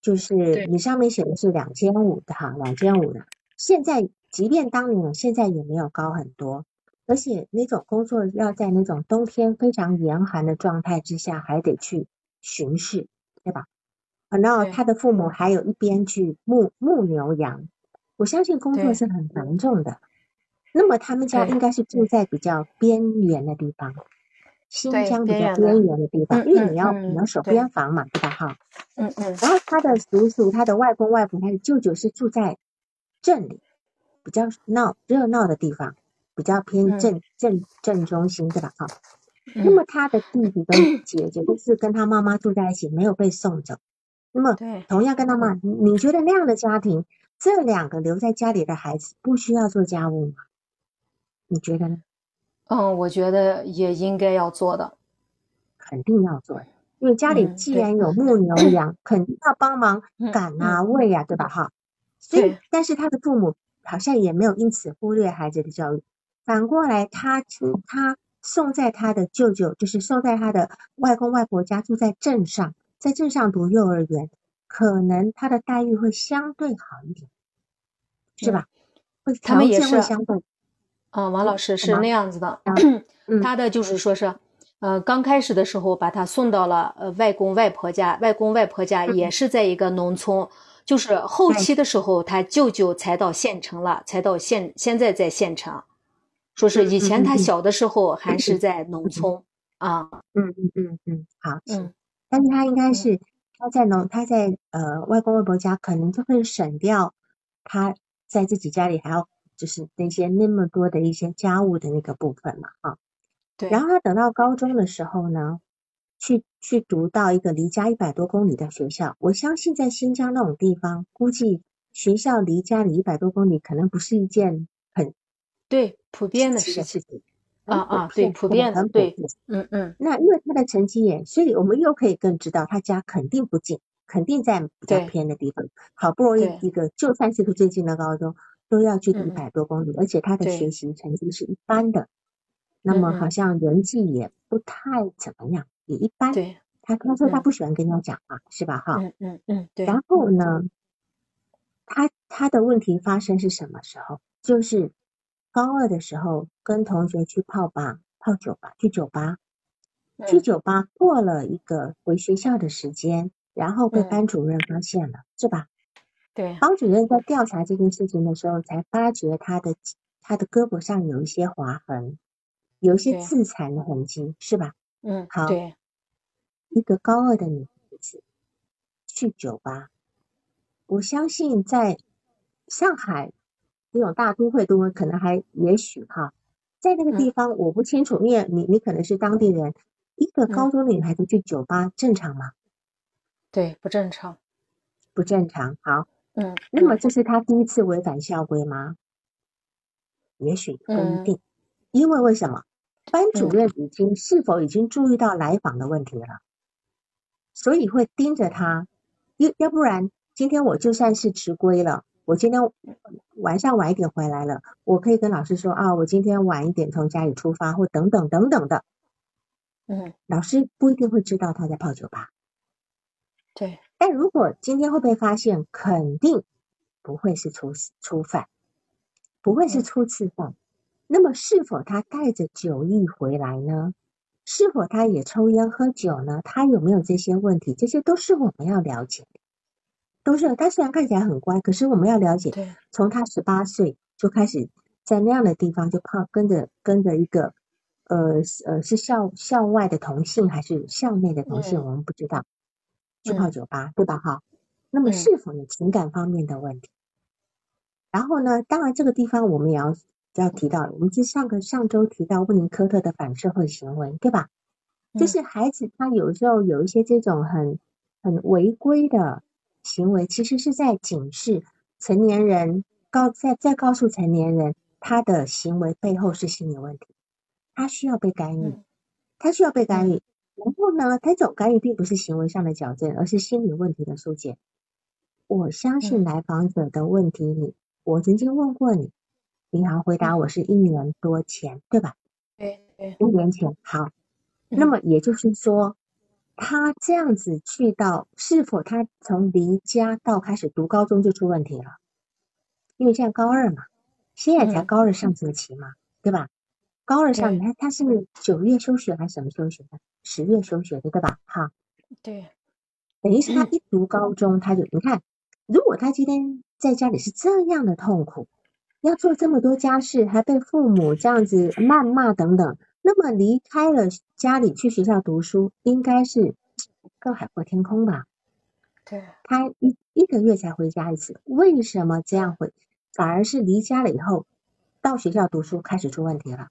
A: 就是你上面写的是两千五的哈，两千五的。现在即便当年，现在也没有高很多。而且那种工作要在那种冬天非常严寒的状态之下，还得去巡视，对吧？啊，然后他的父母还有一边去牧牧牛羊。我相信工作是很繁重的，那么他们家应该是住在比较边缘的地方，新疆比较边缘的地方，因为你要你要守边防嘛，对吧？哈，
D: 嗯嗯。
A: 然后他的叔叔、他的外公外婆、他的舅舅是住在镇里，比较闹热闹的地方，比较偏镇镇镇中心，对吧？哈，那么他的弟弟跟 姐姐都是跟他妈妈住在一起，没有被送走。那么同样跟他妈，你觉得那样的家庭？这两个留在家里的孩子不需要做家务吗？你觉得呢？
D: 嗯，我觉得也应该要做的，
A: 肯定要做的，因为家里既然有牧牛 羊，肯定要帮忙赶啊、喂呀，对吧？哈，所以，但是他的父母好像也没有因此忽略孩子的教育，反过来，他他送在他的舅舅，就是送在他的外公外婆家，住在镇上，在镇上读幼儿园。可能他的待遇会相对好一点，是吧？会条件会相对。
D: 嗯，王老师是那样子的，他的就是说是，呃，刚开始的时候把他送到了呃外公外婆家，外公外婆家也是在一个农村，就是后期的时候他舅舅才到县城了，才到县，现在在县城。说是以前他小的时候还是在农村
A: 啊。嗯嗯嗯嗯，好，嗯，但是他应该是。他在农，他在呃外公外婆家，可能就会省掉他在自己家里还要就是那些那么多的一些家务的那个部分嘛，啊，
D: 对。
A: 然后他等到高中的时候呢，去去读到一个离家一百多公里的学校，我相信在新疆那种地方，估计学校离家里一百多公里，可能不是一件很
D: 对普遍的事情。啊啊，对，普遍的，对，嗯嗯。
A: 那因为他的成绩也，所以我们又可以更知道他家肯定不近，肯定在比较偏的地方。好不容易一个，就算是个最近的高中，都要距离一百多公里，而且他的学习成绩是一般的。那么好像人际也不太怎么样，也一般。
D: 对。
A: 他他说他不喜欢跟人家讲话，是吧？哈。
D: 嗯嗯嗯。对。
A: 然后呢，他他的问题发生是什么时候？就是。高二的时候，跟同学去泡吧、泡酒吧，去酒吧，去酒吧过了一个回学校的时间，然后被班主任发现了，是吧？
D: 对。
A: 方主任在调查这件事情的时候，才发觉他的他的胳膊上有一些划痕，有一些自残的痕迹，是吧？
D: 嗯。
A: 好。
D: 对。
A: 一个高二的女孩子去酒吧，我相信在上海。这种大都会都会可能还也许哈，在那个地方我不清楚，因为你你可能是当地人，一个高中的女孩子去酒吧正常吗？
D: 对，不正常，
A: 不正常。好，
D: 嗯，
A: 那么这是他第一次违反校规吗？也许不一定，因为为什么？班主任已经是否已经注意到来访的问题了，所以会盯着他，要要不然今天我就算是迟归了。我今天晚上晚一点回来了，我可以跟老师说啊，我今天晚一点从家里出发，或等等等等的。
D: 嗯，
A: 老师不一定会知道他在泡酒吧。
D: 对，
A: 但如果今天会被发现，肯定不会是初初犯，不会是初次犯。那么是否他带着酒意回来呢？是否他也抽烟喝酒呢？他有没有这些问题？这些都是我们要了解的。都是，他虽然看起来很乖，可是我们要了解，从他十八岁就开始在那样的地方就泡，跟着跟着一个呃呃是校校外的同性还是校内的同性，我们不知道，去泡酒吧，对吧？哈，那么是否有情感方面的问题？然后呢，当然这个地方我们也要要提到，我们是上个上周提到温尼科特的反社会行为，对吧？就是孩子他有时候有一些这种很很违规的行为，其实是在警示成年人，告在在告诉成年人，他的行为背后是心理问题，他需要被干预，他需要被干预。然后呢，他这种干预并不是行为上的矫正，而是心理问题的疏解。我相信来访者的问题，你我曾经问过你，银行回答我是一年多前，对吧？
D: 对对，
A: 一年前。好，那么也就是说，他这样子去到，是否他从离家到开始读高中就出问题了？因为现在高二嘛，现在才高二上学期嘛，对吧？高二上，你看他是九月休学还是什么休学的？十月休学的，对吧？哈，
D: 对，
A: 等于是他一读高中，他就你看，如果他今天在家里是这样的痛苦，要做这么多家事，还被父母这样子谩骂等等，那么离开了家里去学校读书，应该是更海阔天空吧？
D: 对，
A: 他一一个月才回家一次，为什么这样会？反而是离家了以后，到学校读书开始出问题了。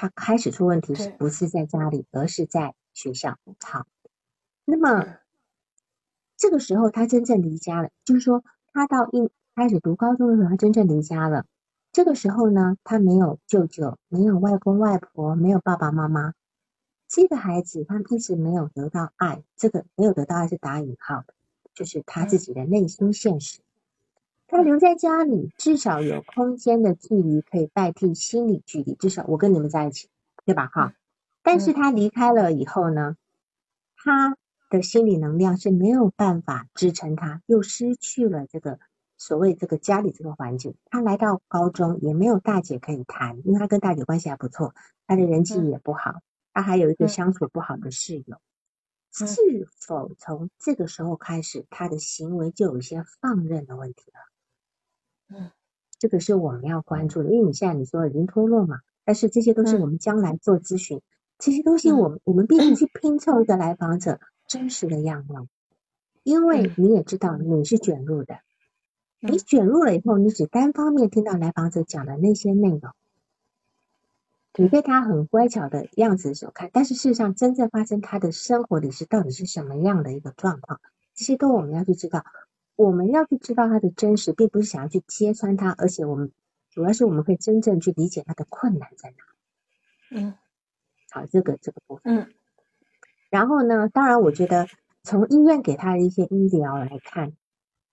A: 他开始出问题是不是在家里，而是在学校。好，那么这个时候他真正离家了，就是说他到一开始读高中的时候，他真正离家了。这个时候呢，他没有舅舅，没有外公外婆，没有爸爸妈妈。这个孩子他一直没有得到爱，这个没有得到爱是打引号的，就是他自己的内心现实。他留在家里，至少有空间的距离可以代替心理距离。至少我跟你们在一起，对吧？哈。但是他离开了以后呢，他的心理能量是没有办法支撑他，又失去了这个所谓这个家里这个环境。他来到高中也没有大姐可以谈，因为他跟大姐关系还不错，他的人际也不好，他还有一个相处不好的室友。是否从这个时候开始，他的行为就有一些放任的问题了？
D: 嗯，
A: 这个是我们要关注的，因为你现在你说已经脱落嘛，但是这些都是我们将来做咨询，这些东西我们我们必须 去拼凑一个来访者真实的样貌，因为。你也知道你是卷入的，你卷入了以后，你只单方面听到来访者讲的那些内容，你被他很乖巧的样子所看，但是事实上真正发生他的生活里是到底是什么样的一个状况，这些都我们要去知道。我们要去知道他的真实，并不是想要去揭穿他，而且我们主要是我们可以真正去理解他的困难在哪。
D: 嗯，
A: 好，这个这个部
D: 分。嗯。
A: 然后呢，当然，我觉得从医院给他的一些医疗来看，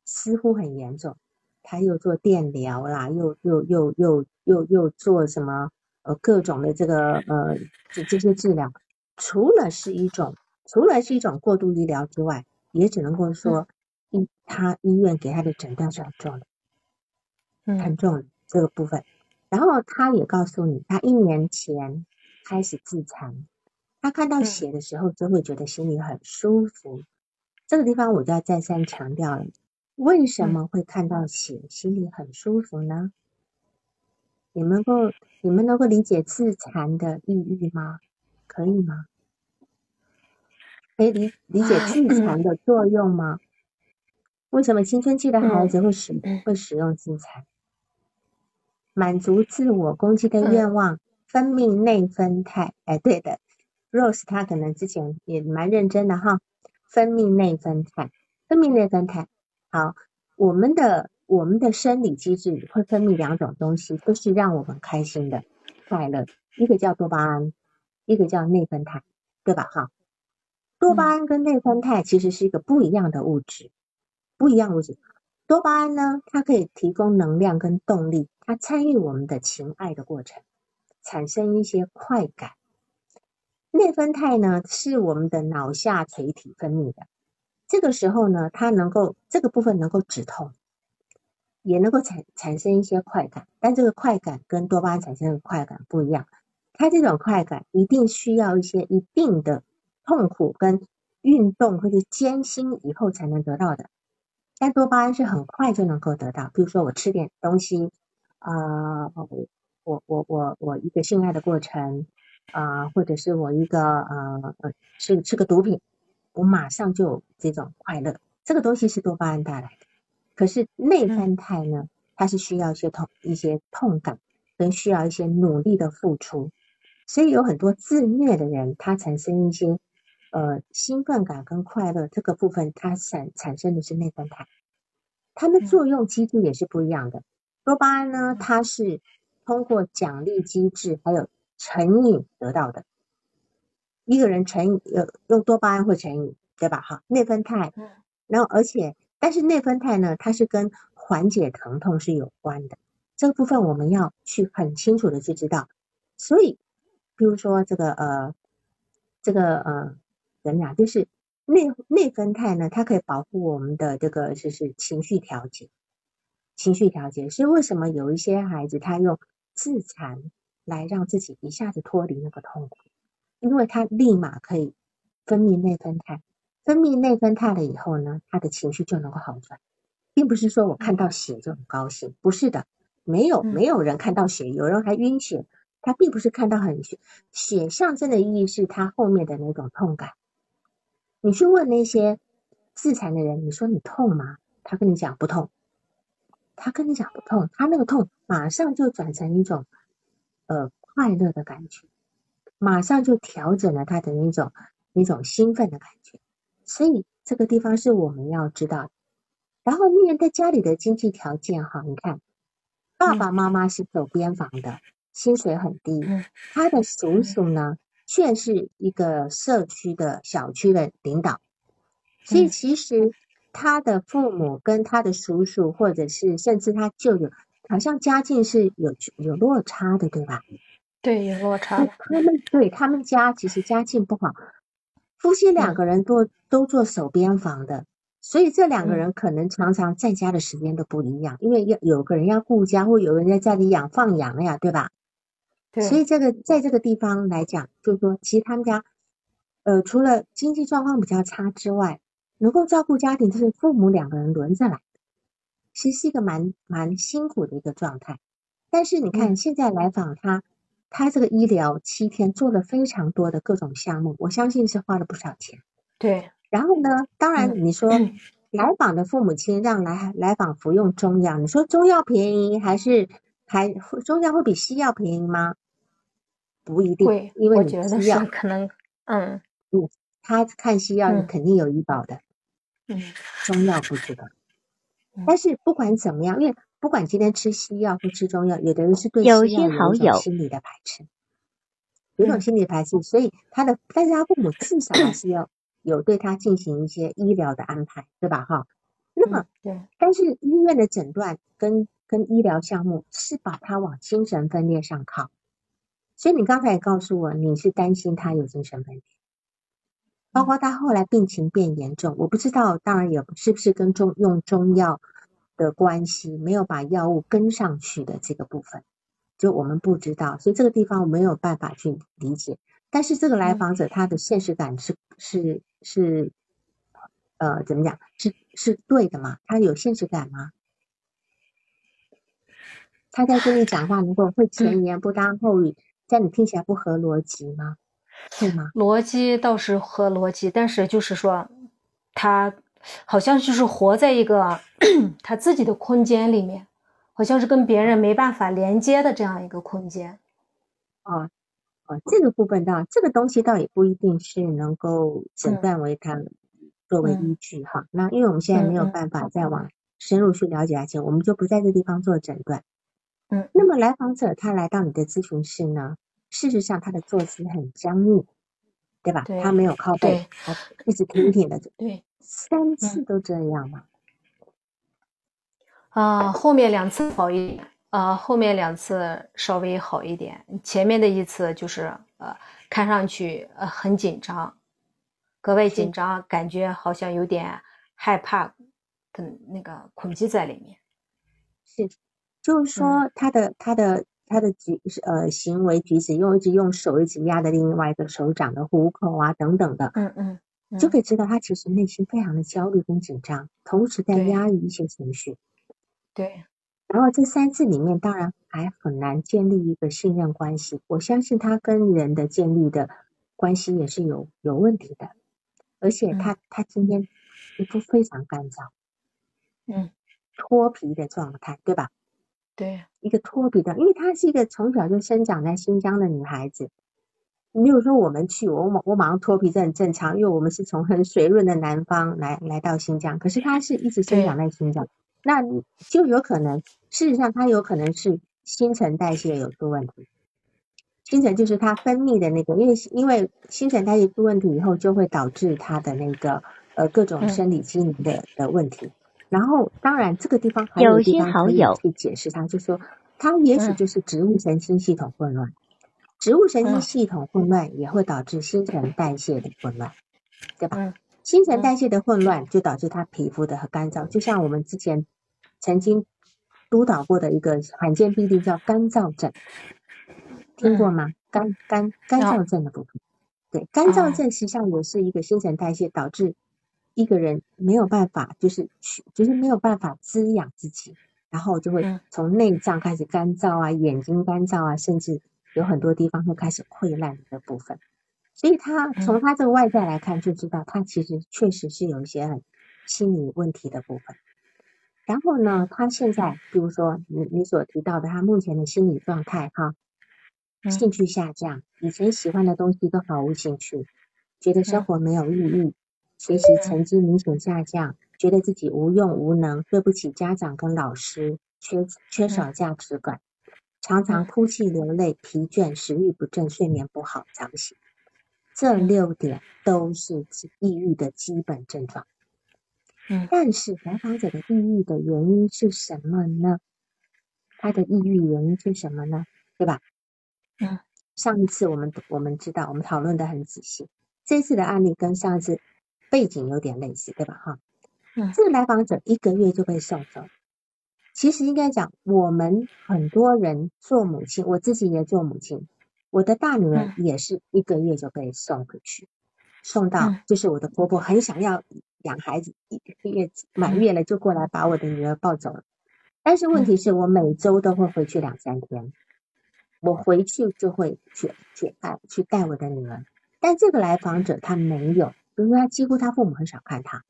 A: 似乎很严重。他又做电疗啦，又又又又又又做什么呃各种的这个呃这这些治疗，除了是一种除了是一种过度医疗之外，也只能够说。他医院给他的诊断是很重的，很重的这个部分。然后他也告诉你，他一年前开始自残，他看到血的时候就会觉得心里很舒服。这个地方我就要再三强调了，为什么会看到血心里很舒服呢？你们够你们能够理解自残的抑郁吗？可以吗？可以理理解自残的作用吗？为什么青春期的孩子会使会使用自残？满足自我攻击的愿望，分泌内分肽。哎，对的，Rose 他可能之前也蛮认真的哈。分泌内分肽，分泌内分肽。好，我们的我们的生理机制会分泌两种东西，都是让我们开心的、快乐。一个叫多巴胺，一个叫内分肽，对吧？哈，多巴胺跟内分肽其实是一个不一样的物质。不一样物质，多巴胺呢，它可以提供能量跟动力，它参与我们的情爱的过程，产生一些快感。内啡肽呢，是我们的脑下垂体分泌的，这个时候呢，它能够这个部分能够止痛，也能够产产生一些快感，但这个快感跟多巴胺产生的快感不一样，它这种快感一定需要一些一定的痛苦跟运动或者艰辛以后才能得到的。但多巴胺是很快就能够得到，比如说我吃点东西，啊，我我我我一个性爱的过程，啊，或者是我一个呃呃吃吃个毒品，我马上就有这种快乐，这个东西是多巴胺带来的。可是内啡肽呢，它是需要一些痛一些痛感，跟需要一些努力的付出，所以有很多自虐的人，他产生一些呃兴奋感跟快乐这个部分，它产产生的是内啡肽，它们作用机制也是不一样的。多巴胺呢，它是通过奖励机制还有成瘾得到的。一个人成瘾呃用多巴胺会成瘾，对吧？哈，内啡肽，然后而且但是内啡肽呢，它是跟缓解疼痛是有关的。这个部分我们要去很清楚的去知道。所以，比如说这个呃这个呃怎么讲，就是内内分肽呢，它可以保护我们的这个就是情绪调节，情绪调节。所以为什么有一些孩子他用自残来让自己一下子脱离那个痛苦？因为他立马可以分泌内分肽，分泌内分肽了以后呢，他的情绪就能够好转，并不是说我看到血就很高兴，不是的，没有没有人看到血，有人还晕血，他并不是看到很血，血象征的意义是他后面的那种痛感。你去问那些自残的人，你说你痛吗？他跟你讲不痛，他跟你讲不痛，他那个痛马上就转成一种呃快乐的感觉。马上就调整了他的那种那种兴奋的感觉，所以这个地方是我们要知道。然后因为在家里的经济条件哈，你看爸爸妈妈是走边防的，薪水很低，他的叔叔呢却是一个社区的小区的领导，所以其实他的父母跟他的叔叔或者是甚至他舅舅，好像家境是有有落差的，对吧？
D: 对，有落差。
A: 他们对他们家其实家境不好，夫妻两个人都都做守边防的，所以这两个人可能常常在家的时间都不一样，因为要有个人要顾家，或有人在家里养放羊呀，对吧？
D: 对。
A: 所以这个在这个地方来讲，就是说，其实他们家呃，除了经济状况比较差之外，能够照顾家庭，就是父母两个人轮着来，其实是一个蛮蛮辛苦的一个状态。但是你看现在来访他。他这个医疗七天做了非常多的各种项目，我相信是花了不少钱。
D: 对，
A: 然后呢，当然你说来访的父母亲让来来访服用中药，你说中药便宜还是还中药会比西药便宜吗？不一定，因为你西药
D: 可能嗯
A: 嗯，他看西药肯定有医保的，
D: 嗯，
A: 中药不知道。但是不管怎么样，因为。不管今天吃西药或吃中药，有的人是对西药有一种心理的排斥，有种心理排斥，所以他的，但是他父母至少还是要有对他进行一些医疗的安排，对吧？哈，那么
D: 对，
A: 但是医院的诊断跟跟医疗项目是把他往精神分裂上靠，所以你刚才也告诉我，你是担心他有精神分裂，包括他后来病情变严重，我不知道，当然也是不是跟中用中药。的关系没有把药物跟上去的这个部分，就我们不知道，所以这个地方我没有办法去理解。但是这个来访者他的现实感是是是，呃，怎么讲？是是对的吗？他有现实感吗？他在跟你讲话，如果会前言不搭后语，在你听起来不合逻辑吗？会吗？
D: 逻辑倒是合逻辑，但是就是说他。好像就是活在一个 他自己的空间里面，好像是跟别人没办法连接的这样一个空间。
A: 哦哦，这个部分倒这个东西倒也不一定是能够诊断为他作为依据哈。那因为我们现在没有办法再往深入去了解下去，我们就不在这地方做诊断。
D: 嗯，
A: 那么来访者他来到你的咨询室呢，事实上他的坐姿很僵硬，对吧？他没有靠背，他一直挺挺的。
D: 对。
A: 三次都这样吗？
D: 啊，后面两次好一点，啊，后面两次稍微好一点。前面的一次就是呃，看上去呃很紧张，格外紧张，感觉好像有点害怕，跟那个恐惧在里面。
A: 是，就是说他的他的他的举呃行为举止，用一直用手一直压着另外一个手掌的虎口啊等等的。
D: 嗯嗯。
A: 就可以知道他其实内心非常的焦虑跟紧张，同时在压抑一些情绪。
D: 对。
A: 然后这三次里面，当然还很难建立一个信任关系。我相信他跟人的建立的关系也是有有问题的，而且他他今天皮肤非常干燥，
D: 嗯，
A: 脱皮的状态，对吧？
D: 对。
A: 一个脱皮的，因为她是一个从小就生长在新疆的女孩子，你比如说我们去，我马我马上脱皮这很正常，因为我们是从很水润的南方来来到新疆，可是她是一直生长在新疆，那就有可能，事实上她有可能是新陈代谢有出问题。新陈就是它分泌的那个，因为因为新陈代谢出问题以后，就会导致它的那个呃各种生理机能的的问题。然后当然这个地方还有地方可以去解释它，就说它也许就是植物神经系统混乱，植物神经系统混乱也会导致新陈代谢的混乱，对吧？新陈代谢的混乱就导致他皮肤的和干燥，就像我们之前曾经督导过的一个罕见病例叫干燥症。听过吗？干干干燥症的部分，对，干燥症实际上也是一个新陈代谢导致一个人没有办法，就是去，就是没有办法滋养自己，然后就会从内脏开始干燥啊，眼睛干燥啊，甚至有很多地方会开始溃烂的部分。所以他从他这个外在来看，就知道他其实确实是有一些很心理问题的部分。然后呢，他现在比如说你你所提到的他目前的心理状态，哈。兴趣下降，以前喜欢的东西都毫无兴趣，觉得生活没有意义，学习成绩明显下降，觉得自己无用无能，对不起家长跟老师，缺缺少价值感，常常哭泣流泪，疲倦，食欲不振，睡眠不好，早醒。这六点都是抑郁的基本症状。
D: 嗯，
A: 但是来访者的抑郁的原因是什么呢？他的抑郁原因是什么呢？对吧？
D: 嗯，
A: 上一次我们我们知道，我们讨论的很仔细。这次的案例跟上一次背景有点类似，对吧？哈，
D: 嗯，
A: 这个来访者一个月就被送走。其实应该讲，我们很多人做母亲，我自己也做母亲，我的大女儿也是一个月就被送回去，送到就是我的婆婆很想要养孩子，一个月满月了就过来把我的女儿抱走了。但是问题是我每周都会回去两三天。我回去就会去去带去带我的女儿，但这个来访者他没有，因为他几乎他父母很少看他。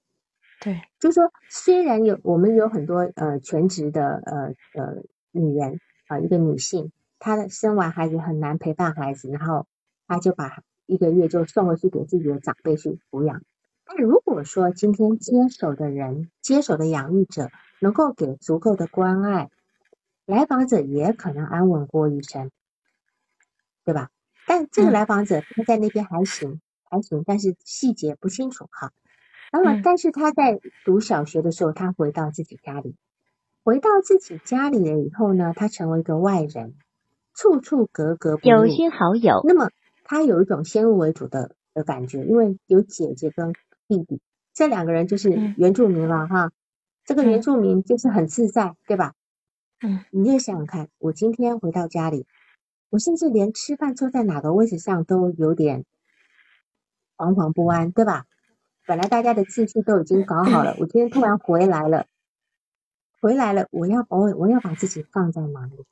D: 对，
A: 就是说虽然有我们有很多呃全职的呃呃女人啊，一个女性，她的生完孩子很难陪伴孩子，然后她就把一个月就送回去给自己的长辈去抚养。但如果说今天接手的人接手的养育者能够给足够的关爱，来访者也可能安稳过一生。对吧？但这个来访者他在那边还行，还行，但是细节不清楚哈。那么，但是他在读小学的时候，他回到自己家里，回到自己家里了以后呢，他成为一个外人，处处格格不
C: 入。有些好友。
A: 那么他有一种先入为主的的感觉，因为有姐姐跟弟弟，这两个人就是原住民了哈。这个原住民就是很自在，对吧？
D: 嗯，
A: 你就想想看，我今天回到家里。我甚至连吃饭坐在哪个位置上都有点惶惶不安，对吧？本来大家的秩序都已经搞好了，我今天突然回来了，回来了，我要我我要把自己放在哪里？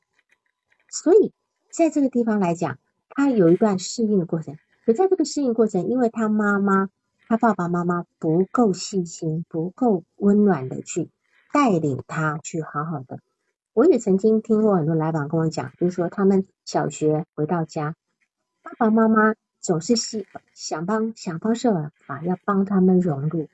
A: 所以在这个地方来讲，他有一段适应的过程。可在这个适应过程，因为他妈妈、他爸爸妈妈不够细心、不够温暖的去带领他去好好的。我也曾经听过很多来访跟我讲，就是说他们小学回到家，爸爸妈妈总是想想帮想方设法要帮他们融入，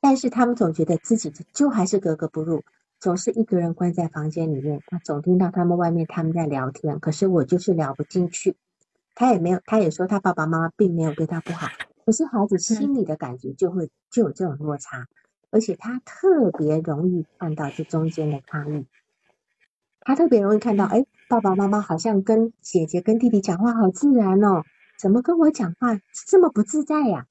A: 但是他们总觉得自己就还是格格不入，总是一个人关在房间里面，他总听到他们外面他们在聊天，可是我就是聊不进去。他也没有，他也说他爸爸妈妈并没有对他不好，可是孩子心里的感觉就会就有这种落差，而且他特别容易看到这中间的差异。他特别容易看到，哎，爸爸妈妈好像跟姐姐、跟弟弟讲话好自然哦，怎么跟我讲话这么不自在呀？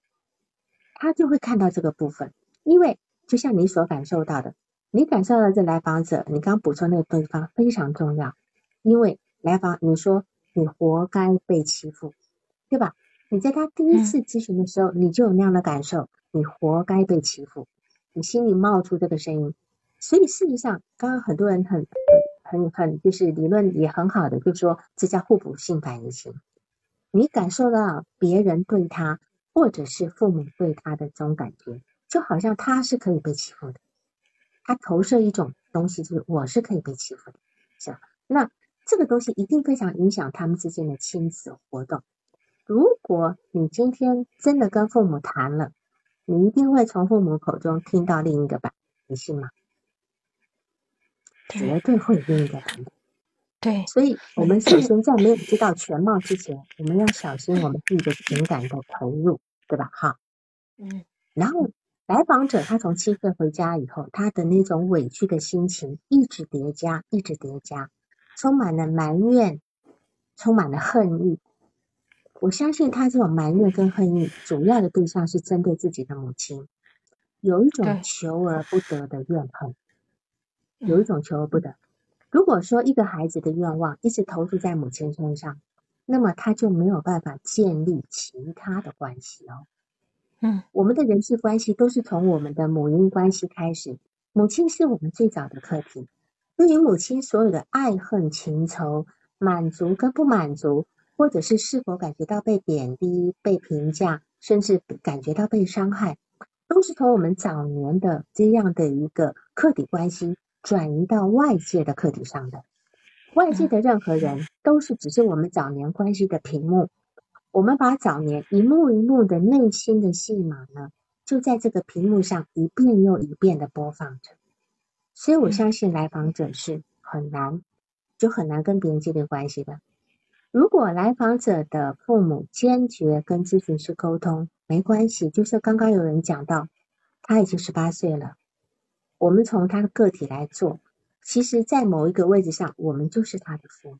A: 他就会看到这个部分，因为就像你所感受到的，你感受到这来访者，你刚补充那个地方非常重要，因为来访你说你活该被欺负，对吧？你在他第一次咨询的时候，你就有那样的感受，你活该被欺负，你心里冒出这个声音，所以事实上，刚刚很多人很。很很就是理论也很好的，就是说这叫互补性反应型。你感受到别人对他，或者是父母对他的这种感觉，就好像他是可以被欺负的。他投射一种东西，就是我是可以被欺负的，是吧？那这个东西一定非常影响他们之间的亲子活动。如果你今天真的跟父母谈了，你一定会从父母口中听到另一个版，你信吗？绝对会有另一个版本。
D: 对，
A: 所以我们首先在没有知道全貌之前，我们要小心我们自己的情感的投入，对吧？哈，
D: 嗯。
A: 然后来访者他从七岁回家以后，他的那种委屈的心情一直叠加，一直叠加，充满了埋怨，充满了恨意。我相信他这种埋怨跟恨意，主要的对象是针对自己的母亲，有一种求而不得的怨恨，有一种求而不得。如果说一个孩子的愿望一直投注在母亲身上，那么他就没有办法建立其他的关系哦。
D: 嗯，
A: 我们的人际关系都是从我们的母婴关系开始，母亲是我们最早的课题。对于母亲所有的爱恨情仇、满足跟不满足，或者是是否感觉到被贬低、被评价，甚至感觉到被伤害，都是从我们早年的这样的一个客体关系。转移到外界的课题上的，外界的任何人都是只是我们早年关系的屏幕。我们把早年一幕一幕的内心的戏码呢，就在这个屏幕上一遍又一遍的播放着。所以我相信来访者是很难，就很难跟别人建立关系的。如果来访者的父母坚决跟咨询师沟通，没关系。就是刚刚有人讲到，他已经十八岁了。我们从他的个体来做，其实，在某一个位置上，我们就是他的父母，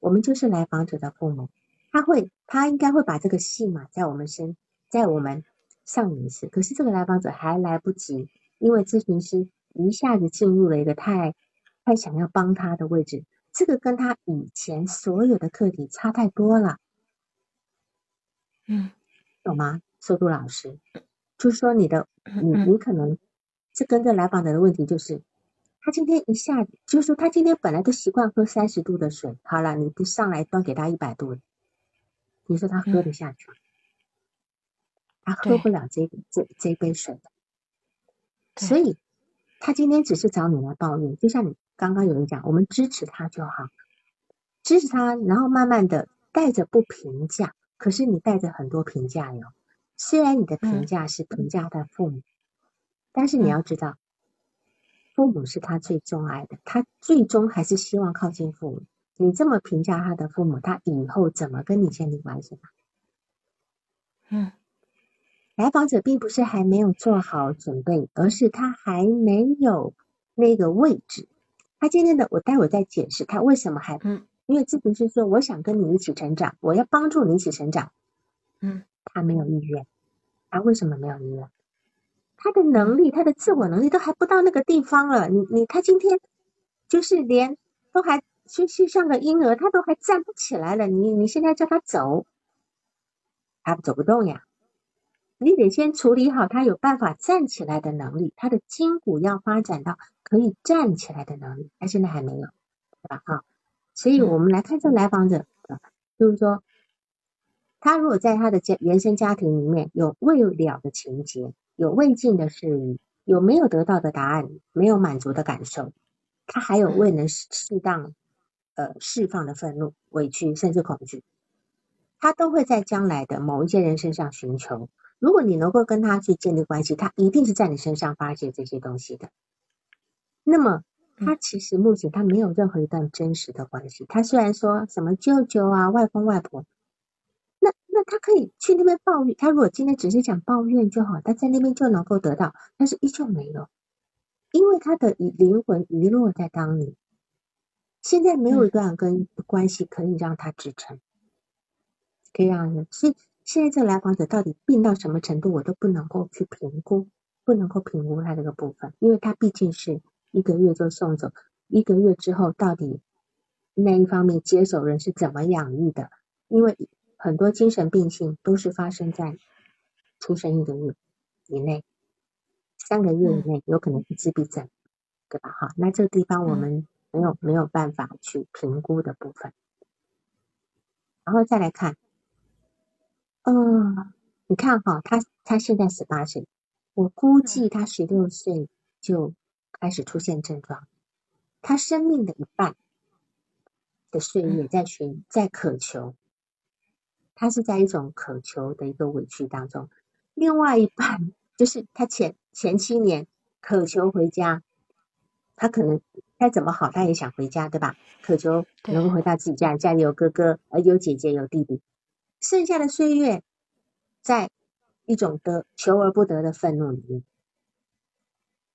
A: 我们就是来访者的父母。他会，他应该会把这个戏码在我们身，在我们上演一次。可是这个来访者还来不及，因为咨询师一下子进入了一个太太想要帮他的位置，这个跟他以前所有的课题差太多了。
D: 嗯，
A: 懂吗？速度老师，就是说你的，你你可能。这跟着来访者的问题就是，他今天一下子就是说，他今天本来都习惯喝三十度的水，好了，你不上来端给他一百度的，你说他喝得下去吗？他喝不了这这这杯水的，所以他今天只是找你来抱怨，就像你刚刚有人讲，我们支持他就好，支持他，然后慢慢的带着不评价，可是你带着很多评价哟，虽然你的评价是评价他父母。但是你要知道，父母是他最钟爱的，他最终还是希望靠近父母。你这么评价他的父母，他以后怎么跟你建立关系呢？
D: 嗯，
A: 来访者并不是还没有做好准备，而是他还没有那个位置。他今天的，我待会再解释他为什么还
D: 嗯，
A: 因为咨询师说我想跟你一起成长，我要帮助你一起成长。
D: 嗯，
A: 他没有意愿，他为什么没有意愿？他的能力，他的自我能力都还不到那个地方了。你你，他今天就是连都还就是像个婴儿，他都还站不起来了。你你现在叫他走，他走不动呀。你得先处理好他有办法站起来的能力，他的筋骨要发展到可以站起来的能力，他现在还没有，对吧？哈，所以我们来看这个来访者，就是说，他如果在他的家原生家庭里面有未了的情节。有未尽的事宜，有没有得到的答案，没有满足的感受，他还有未能适当呃释放的愤怒、委屈，甚至恐惧，他都会在将来的某一些人身上寻求。如果你能够跟他去建立关系，他一定是在你身上发现这些东西的。那么，他其实目前他没有任何一段真实的关系。他虽然说什么舅舅啊、外公外婆。那他可以去那边抱怨，他如果今天只是想抱怨就好，他在那边就能够得到，但是依旧没有，因为他的灵魂遗落在当年，现在没有一段跟关系可以让他支撑，可以让人，所以现在这个来访者到底病到什么程度，我都不能够去评估，不能够评估他这个部分，因为他毕竟是一个月就送走，一个月之后到底那一方面接手人是怎么养育的，因为。很多精神病性都是发生在出生一个月以内，三个月以内有可能是自闭症，对吧？哈，那这个地方我们没有没有办法去评估的部分。然后再来看，嗯，你看哈，他他现在十八岁，我估计他十六岁就开始出现症状，他生命的一半的岁月在寻在渴求。他是在一种渴求的一个委屈当中；另外一半 就是他前前七年渴求回家，他可能再怎么好，他也想回家，对吧？渴求能够回到自己家，家里有哥哥，呃，有姐姐，有弟弟。剩下的岁月，在一种得求而不得的愤怒里面。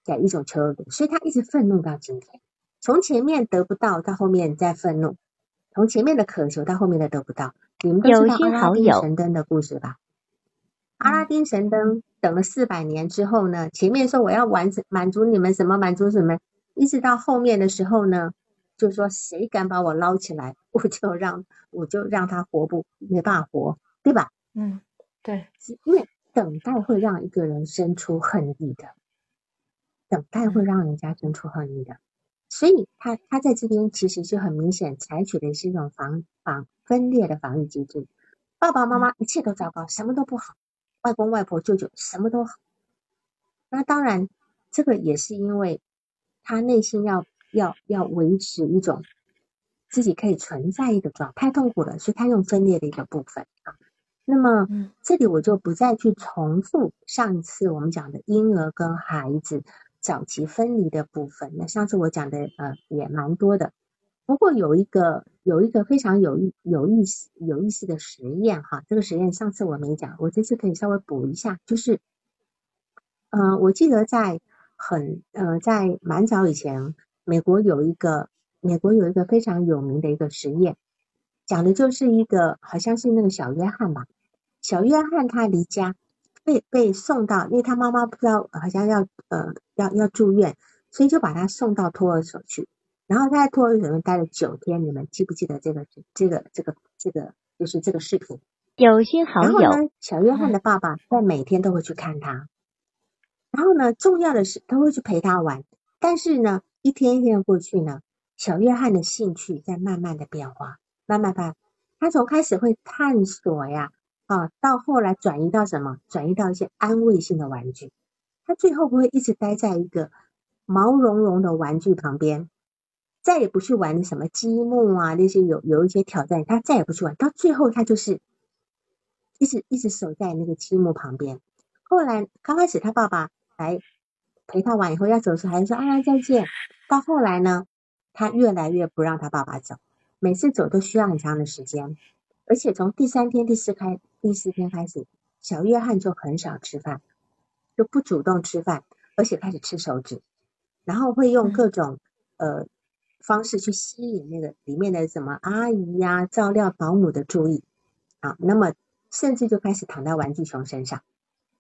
A: 在一种求而不得，所以他一直愤怒到今天。从前面得不到，到后面再愤怒；从前面的渴求到后面的得不到。你们都知道阿拉丁神灯的故事吧？阿拉丁神灯等了四百年之后呢，前面说我要完成满足你们什么满足什么，一直到后面的时候呢，就说谁敢把我捞起来，我就让我就让他活不没办法活，对吧？
D: 嗯，对，
A: 因为等待会让一个人生出恨意的。等待会让人家生出恨意的，所以他他在这边其实就很明显采取的是一种防防分裂的防御机制。爸爸妈妈一切都糟糕，什么都不好；外公外婆舅舅什么都好。那当然，这个也是因为他内心要要要维持一种自己可以存在一个状态，太痛苦了，所以他用分裂的一个部分啊。那么这里我就不再去重复上一次我们讲的婴儿跟孩子。早期分离的部分，那上次我讲的呃也蛮多的，不过有一个有一个非常有意有意思有意思的实验哈，这个实验上次我没讲，我这次可以稍微补一下，就是嗯，我记得在很呃在蛮早以前，美国有一个美国有一个非常有名的一个实验，讲的就是一个好像是那个小约翰吧，小约翰他离家。被被送到，因为他妈妈不知道，好像要呃要要住院，所以就把他送到托儿所去。然后他在托儿所里面待了九天，你们记不记得这个这个这个这个就是这个视频？
C: 有些好友。
A: 然后呢，小约翰的爸爸在每天都会去看他。然后呢，重要的是他会去陪他玩。但是呢，一天一天过去呢，小约翰的兴趣在慢慢的变化，慢慢慢，他从开始会探索呀。啊，到后来转移到什么？转移到一些安慰性的玩具。他最后不会一直待在一个毛茸茸的玩具旁边，再也不去玩什么积木啊那些有有一些挑战，他再也不去玩。到最后，他就是一直一直守在那个积木旁边。后来刚开始他爸爸来陪他玩以后要走时，还是说啊再见。到后来呢，他越来越不让他爸爸走，每次走都需要很长的时间。而且从第三天、第四开、第四天开始，小约翰就很少吃饭，就不主动吃饭，而且开始吃手指，然后会用各种呃方式去吸引那个里面的什么阿姨呀、照料保姆的注意啊。那么甚至就开始躺在玩具熊身上。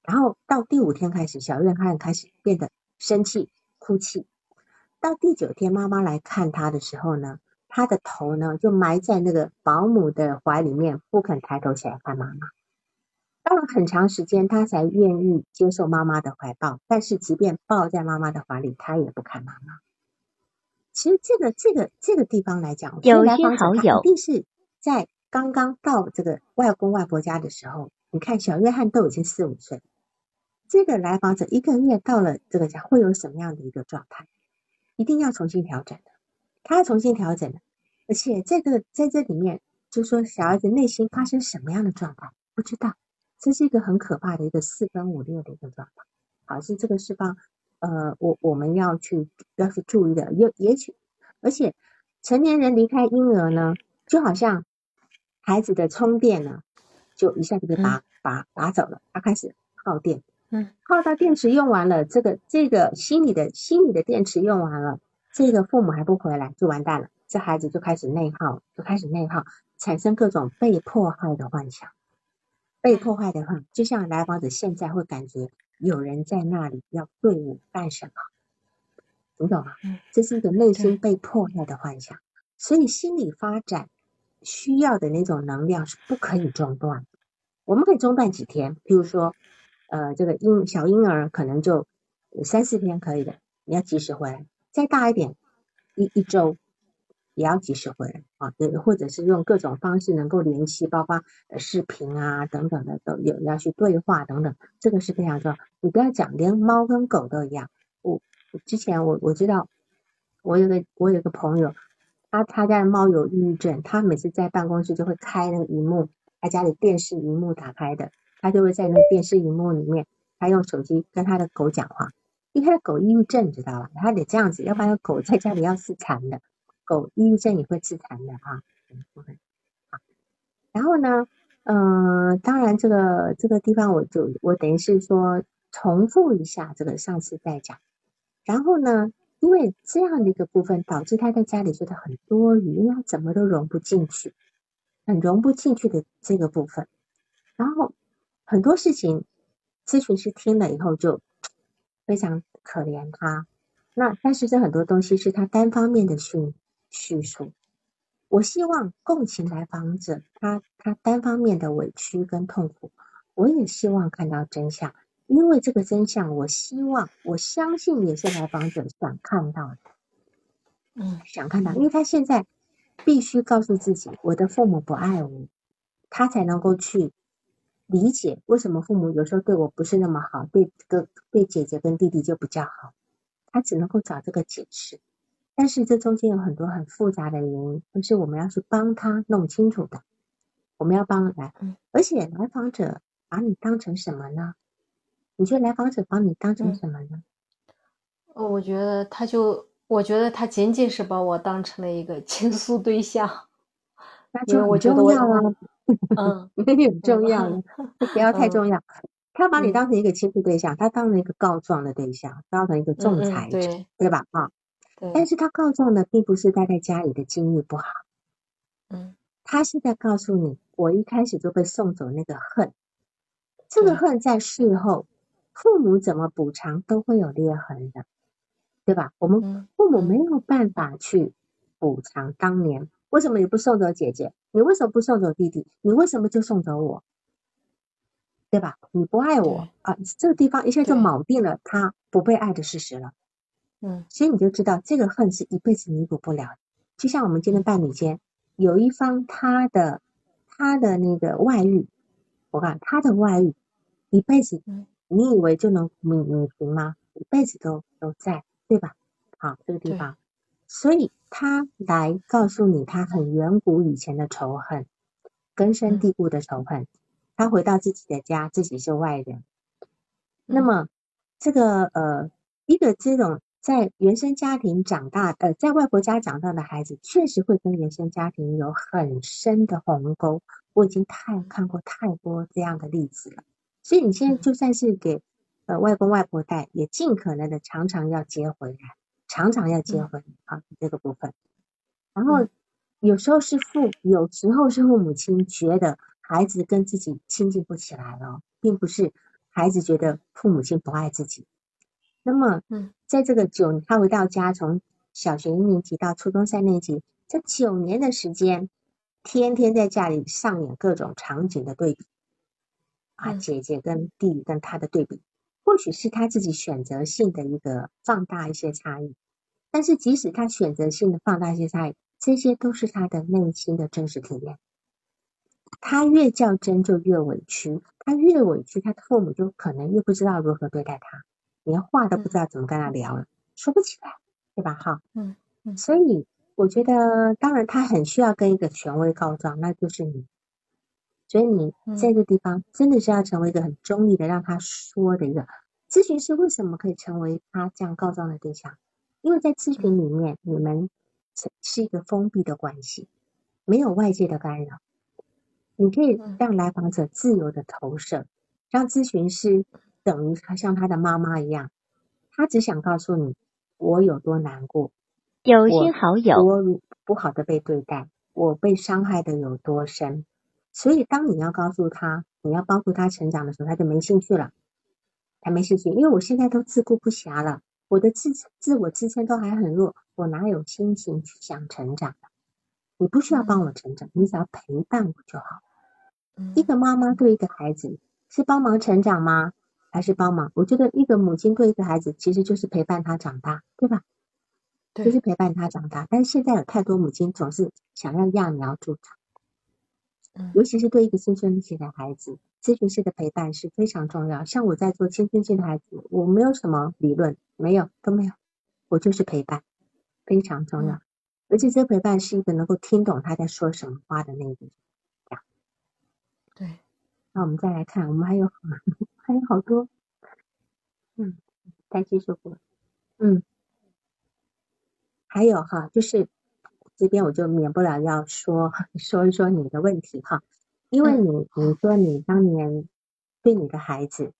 A: 然后到第五天开始，小约翰开始变得生气、哭泣。到第九天，妈妈来看他的时候呢？他的头呢，就埋在那个保姆的怀里面，不肯抬头起来看妈妈。到了很长时间，他才愿意接受妈妈的怀抱。但是，即便抱在妈妈的怀里，他也不看妈妈。其实，这个、这个、这个地方来讲，
C: 有些好友
A: 一定是在刚刚到这个外公外婆家的时候。你看，小约翰都已经四五岁，这个来访者一个月到了这个家，会有什么样的一个状态？一定要重新调整的。他要重新调整了，而且这个在这里面，就说小孩子内心发生什么样的状况，不知道，这是一个很可怕的一个四分五裂的一个状况。好，是这个释放，呃，我我们要去要去注意的，也也许，而且成年人离开婴儿呢，就好像孩子的充电呢，就一下子被拔拔拔走了，他开始耗电，
D: 嗯，
A: 耗到电池用完了，这个这个心理的心理的电池用完了。这个父母还不回来就完蛋了，这孩子就开始内耗，就开始内耗，产生各种被迫害的幻想。被迫害的话，就像来访者现在会感觉有人在那里要对我干什么，你懂吗？这是一个内心被迫害的幻想，所以心理发展需要的那种能量是不可以中断。我们可以中断几天，比如说，呃，这个婴小婴儿可能就三四天可以的，你要及时回来。再大一点，一一周也要几十回来啊，或者是用各种方式能够联系，包括视频啊等等的都有要去对话等等，这个是非常重要。你不要讲，连猫跟狗都一样。我之前我我知道，我有个我有个朋友，他他家的猫有抑郁症，他每次在办公室就会开那个荧幕，他家里电视荧幕打开的，他就会在那个电视荧幕里面，他用手机跟他的狗讲话。因为他的狗抑郁症，知道吧？他得这样子，要不然狗在家里要自残的，狗抑郁症也会自残的啊。然后呢，嗯，当然这个这个地方我就我等于是说重复一下这个上次在讲。然后呢，因为这样的一个部分导致他在家里觉得很多余，因为他怎么都融不进去，很融不进去的这个部分。然后很多事情咨询师听了以后就。非常可怜他，那但是这很多东西是他单方面的叙叙述。我希望共情来访者，他他单方面的委屈跟痛苦，我也希望看到真相，因为这个真相，我希望我相信也是来访者想看到的，
D: 嗯，
A: 想看到，因为他现在必须告诉自己，我的父母不爱我，他才能够去。理解为什么父母有时候对我不是那么好，对哥、对姐姐跟弟弟就比较好，他只能够找这个解释。但是这中间有很多很复杂的原因，都是我们要去帮他弄清楚的。我们要帮来，而且来访者把你当成什么呢？你觉得来访者把你当成什么呢？
D: 哦，我觉得他就，我觉得他仅仅是把我当成了一个 倾诉对象，
A: 那就我觉得我。
D: 嗯，
A: 很重要的，不要太重要。他把你当成一个倾诉对象，他当成一个告状的对象，当成一个仲裁者，对吧？啊，但是他告状的并不是待在家里的经历不好，
D: 嗯，
A: 他是在告诉你，我一开始就被送走那个恨，这个恨在事后，父母怎么补偿都会有裂痕的，对吧？我们父母没有办法去补偿当年。为什么你不送走姐姐？你为什么不送走弟弟？你为什么就送走我？对吧？你不爱我啊！这个地方一下就锚定了他不被爱的事实了。
D: 嗯，
A: 所以你就知道这个恨是一辈子弥补不了。就像我们今天伴侣间有一方他的他的那个外遇，我看他的外遇一辈子，你以为就能弥弥平吗？一辈子都都在，对吧？好，这个地方，所以。他来告诉你，他很远古以前的仇恨，根深蒂固的仇恨。他回到自己的家，自己是外人。那么，这个呃，一个这种在原生家庭长大，呃，在外婆家长大的孩子，确实会跟原生家庭有很深的鸿沟。我已经太看过太多这样的例子了。所以你现在就算是给呃外公外婆带，也尽可能的常常要接回来。常常要结婚啊，这个部分。然后有时候是父，有时候是父母亲觉得孩子跟自己亲近不起来了，并不是孩子觉得父母亲不爱自己。那么，
D: 嗯，
A: 在这个九，他回到家，从小学一年级到初中三年级，这九年的时间，天天在家里上演各种场景的对比啊，姐姐跟弟弟跟他的对比。或许是他自己选择性的一个放大一些差异，但是即使他选择性的放大一些差异，这些都是他的内心的真实体验。他越较真就越委屈，他越委屈，他的父母就可能越不知道如何对待他，连话都不知道怎么跟他聊了，说不起来，对吧？哈，
D: 嗯嗯，
A: 所以我觉得，当然他很需要跟一个权威告状，那就是你。所以你在这地方真的是要成为一个很中立的，让他说的一个咨询师。为什么可以成为他这样告状的对象？因为在咨询里面，你们是一个封闭的关系，没有外界的干扰，你可以让来访者自由的投射，让咨询师等于他像他的妈妈一样，他只想告诉你我有多难过，
C: 有心好友，
A: 我不好的被对待，我被伤害的有多深。所以，当你要告诉他，你要帮助他成长的时候，他就没兴趣了。他没兴趣，因为我现在都自顾不暇了，我的自自我支撑都还很弱，我哪有心情去想成长你不需要帮我成长，你只要陪伴我就好。一个妈妈对一个孩子是帮忙成长吗？还是帮忙？我觉得一个母亲对一个孩子其实就是陪伴他长大，对吧？就是陪伴他长大。但是现在有太多母亲总是想要揠苗助长。尤其是对一个青春期的孩子，咨询师的陪伴是非常重要。像我在做青春期的孩子，我没有什么理论，没有都没有，我就是陪伴，非常重要。而且这陪伴是一个能够听懂他在说什么话的那个。
D: 对。
A: 那我们再来看，我们还有 还有好多，嗯，再继续过，嗯，还有哈，就是这边我就免不了要说 说一说你的问题哈，因为你你说你当年对你的孩子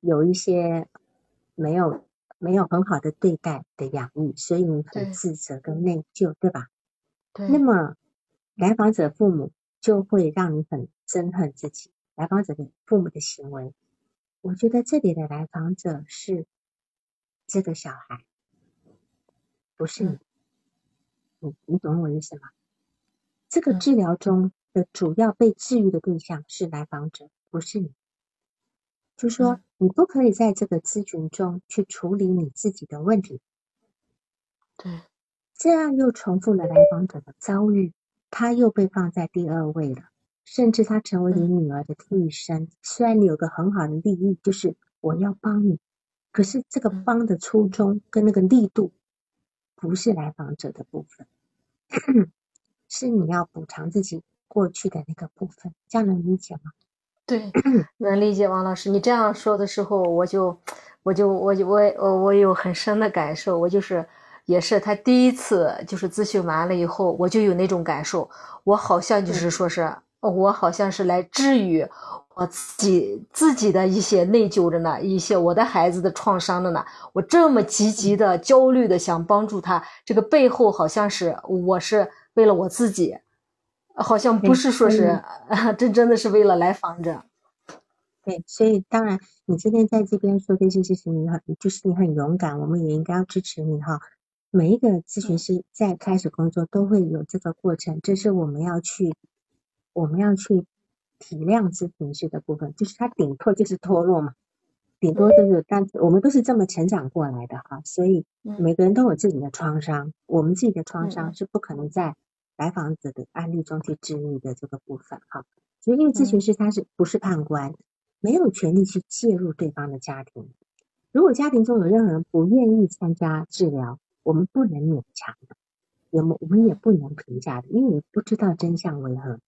A: 有一些没有。没有很好的对待的养育，所以你很自责跟内疚，对吧？
D: 对。
A: 那么来访者父母就会让你很憎恨自己，来访者的父母的行为。我觉得这里的来访者是这个小孩，不是你。你你懂我意思吗？这个治疗中的主要被治愈的对象是来访者，不是你。就说你不可以在这个咨询中去处理你自己的问题，
D: 对，
A: 这样又重复了来访者的遭遇，他又被放在第二位了，甚至他成为你女儿的替身。虽然你有个很好的利益，就是我要帮你，可是这个帮的初衷跟那个力度，不是来访者的部分，是你要补偿自己过去的那个部分，这样能理解吗？
D: 对，能理解王老师。你这样说的时候，我就，我就，我就，我我我有很深的感受。我就是，也是他第一次就是咨询完了以后，我就有那种感受。我好像就是说是，我好像是来治愈我自己自己的一些内疚着呢，一些我的孩子的创伤的呢。我这么积极的、焦虑的想帮助他，这个背后好像是我是为了我自己。好像不是说是，这真的是为了来访者。
A: 对，所以当然，你今天在这边说这些事情，你很就是你很勇敢，我们也应该要支持你哈。每一个咨询师在开始工作都会有这个过程，这是我们要去我们要去体谅咨询师的部分，就是他顶破就是脱落嘛，顶多就是，但我们都是这么成长过来的哈，所以每个人都有自己的创伤，我们自己的创伤是不可能在。来访者的案例中去治愈的这个部分，哈，所以因为咨询师他是不是判官，没有权利去介入对方的家庭。如果家庭中有任何人不愿意参加治疗，我们不能勉强的，也我们也不能评价的，因为你不知道真相为何，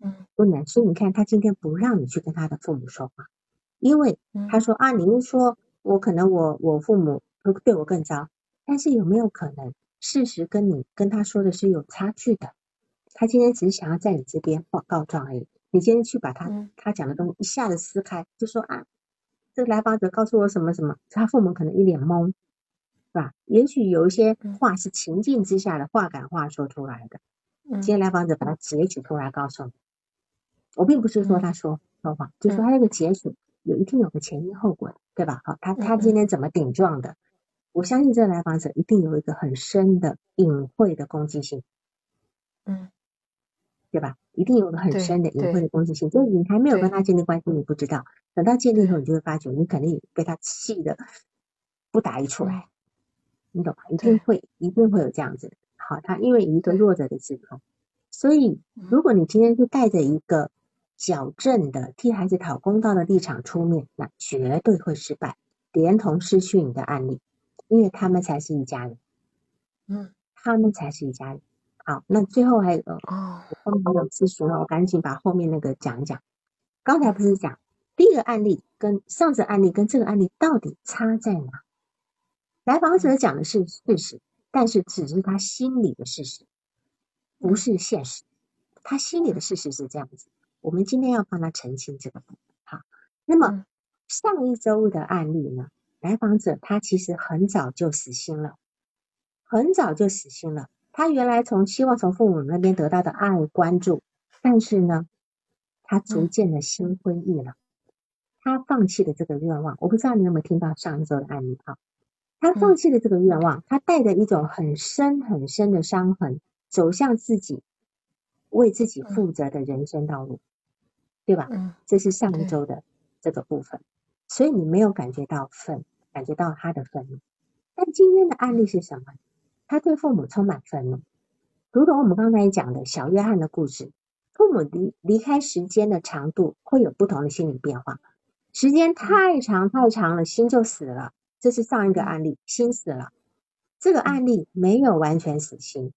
D: 嗯，
A: 不能。所以你看，他今天不让你去跟他的父母说话，因为他说啊，您说我可能我我父母会对我更糟，但是有没有可能？事实跟你跟他说的是有差距的，他今天只是想要在你这边报告状而已。你今天去把他他讲的东西一下子撕开，就说啊，这来访者告诉我什么什么，他父母可能一脸懵，是吧？也许有一些话是情境之下的话感话说出来的。今天来访者把它截取出来告诉你，我并不是说他说说谎，就说他那个截取有一定有个前因后果的，对吧？好，他他今天怎么顶撞的？我相信这个来访者一定有一个很深的隐晦的攻击性，
D: 嗯，
A: 对吧？一定有个很深的隐晦的攻击性，就是你还没有跟他建立关系，你不知道，等到建立以后，你就会发觉，你肯定被他气的不打一处来，你懂吗？一定会，一定会有这样子。好，他因为一个弱者的自控，所以如果你今天是带着一个矫正的、替孩子讨公道的立场出面，那绝对会失败，连同失去你的案例。因为他们才是一家人，
D: 嗯，
A: 他们才是一家人。好，那最后还有个
D: 哦，
A: 后面有次数了，我赶紧把后面那个讲一讲。刚才不是讲第一个案例跟上次案例跟这个案例到底差在哪？来访者讲的是事实，但是只是他心里的事实，不是现实。他心里的事实是这样子，我们今天要帮他澄清这个部分。好，那么上一周的案例呢？来访者他其实很早就死心了，很早就死心了。他原来从希望从父母那边得到的爱关注，但是呢，他逐渐的心灰意冷，他放弃了这个愿望。我不知道你有没有听到上一周的案例啊？他放弃了这个愿望，他带着一种很深很深的伤痕，走向自己为自己负责的人生道路，对吧？
D: 嗯，
A: 这是上一周的这个部分，所以你没有感觉到愤。感觉到他的愤怒，但今天的案例是什么？他对父母充满愤怒，如同我们刚才讲的小约翰的故事，父母离离开时间的长度会有不同的心理变化，时间太长太长了，心就死了。这是上一个案例，心死了。这个案例没有完全死心，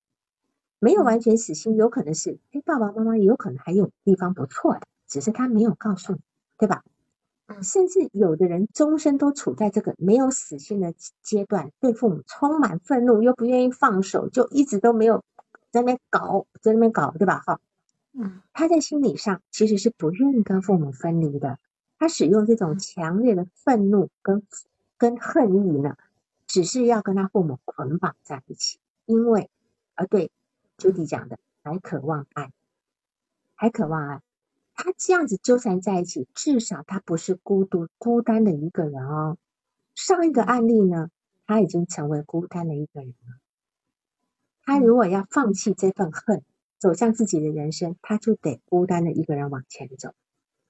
A: 没有完全死心，有可能是哎，爸爸妈妈有可能还有地方不错的，只是他没有告诉你，对吧？甚至有的人终身都处在这个没有死心的阶段，对父母充满愤怒，又不愿意放手，就一直都没有在那边搞，在那边搞，对吧？哈，
D: 嗯，
A: 他在心理上其实是不愿意跟父母分离的，他使用这种强烈的愤怒跟跟恨意呢，只是要跟他父母捆绑在一起，因为，啊，对，朱迪讲的，还渴望爱，还渴望爱。他这样子纠缠在一起，至少他不是孤独孤单的一个人哦。上一个案例呢，他已经成为孤单的一个人了。他如果要放弃这份恨，走向自己的人生，他就得孤单的一个人往前走。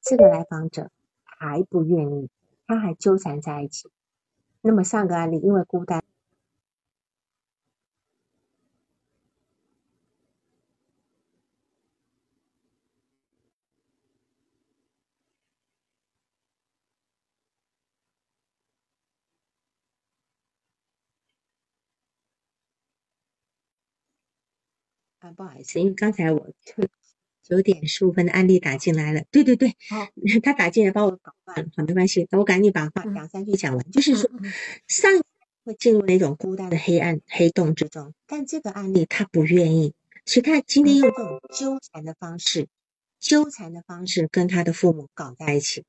A: 这个来访者还不愿意，他还纠缠在一起。那么上个案例因为孤单。不好意思，因为刚才我九点十五分的案例打进来了。对对对，他打进来把我搞乱了。好，没关系，那我赶紧把话两三句讲完。就是说，上会进入那种孤单的黑暗黑洞之中，但这个案例他不愿意，所以他今天用这种纠缠的方式，纠缠的方式跟他的父母搞在一起，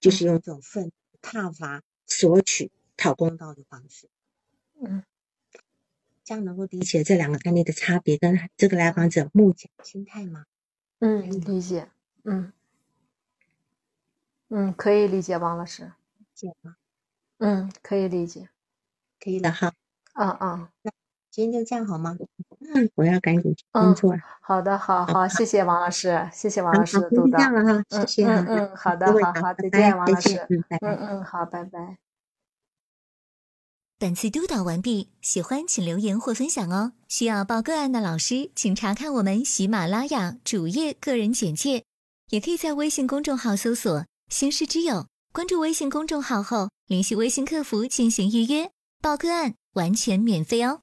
A: 就是用这种愤、挞伐、索取、讨公道的方式。
D: 嗯。
A: 这样能够理解这两个案例的差别跟这个来访者目前心态吗？
D: 嗯，理解。嗯，嗯，可以理解，王老师。
A: 理解吗？
D: 嗯，可以理解。
A: 可以的哈。
D: 啊啊，
A: 那今天就这样好吗？嗯，我要赶紧去工作了。
D: 好的，好好，谢谢王老师，谢谢王老师的
A: 督导。这样了哈，谢谢。
D: 嗯嗯，好的，好好，再见，王老师。嗯嗯，好，拜拜。
C: 本次督导完毕，喜欢请留言或分享哦。需要报个案的老师，请查看我们喜马拉雅主页个人简介，也可以在微信公众号搜索“新师之友”，关注微信公众号后联系微信客服进行预约报个案，完全免费哦。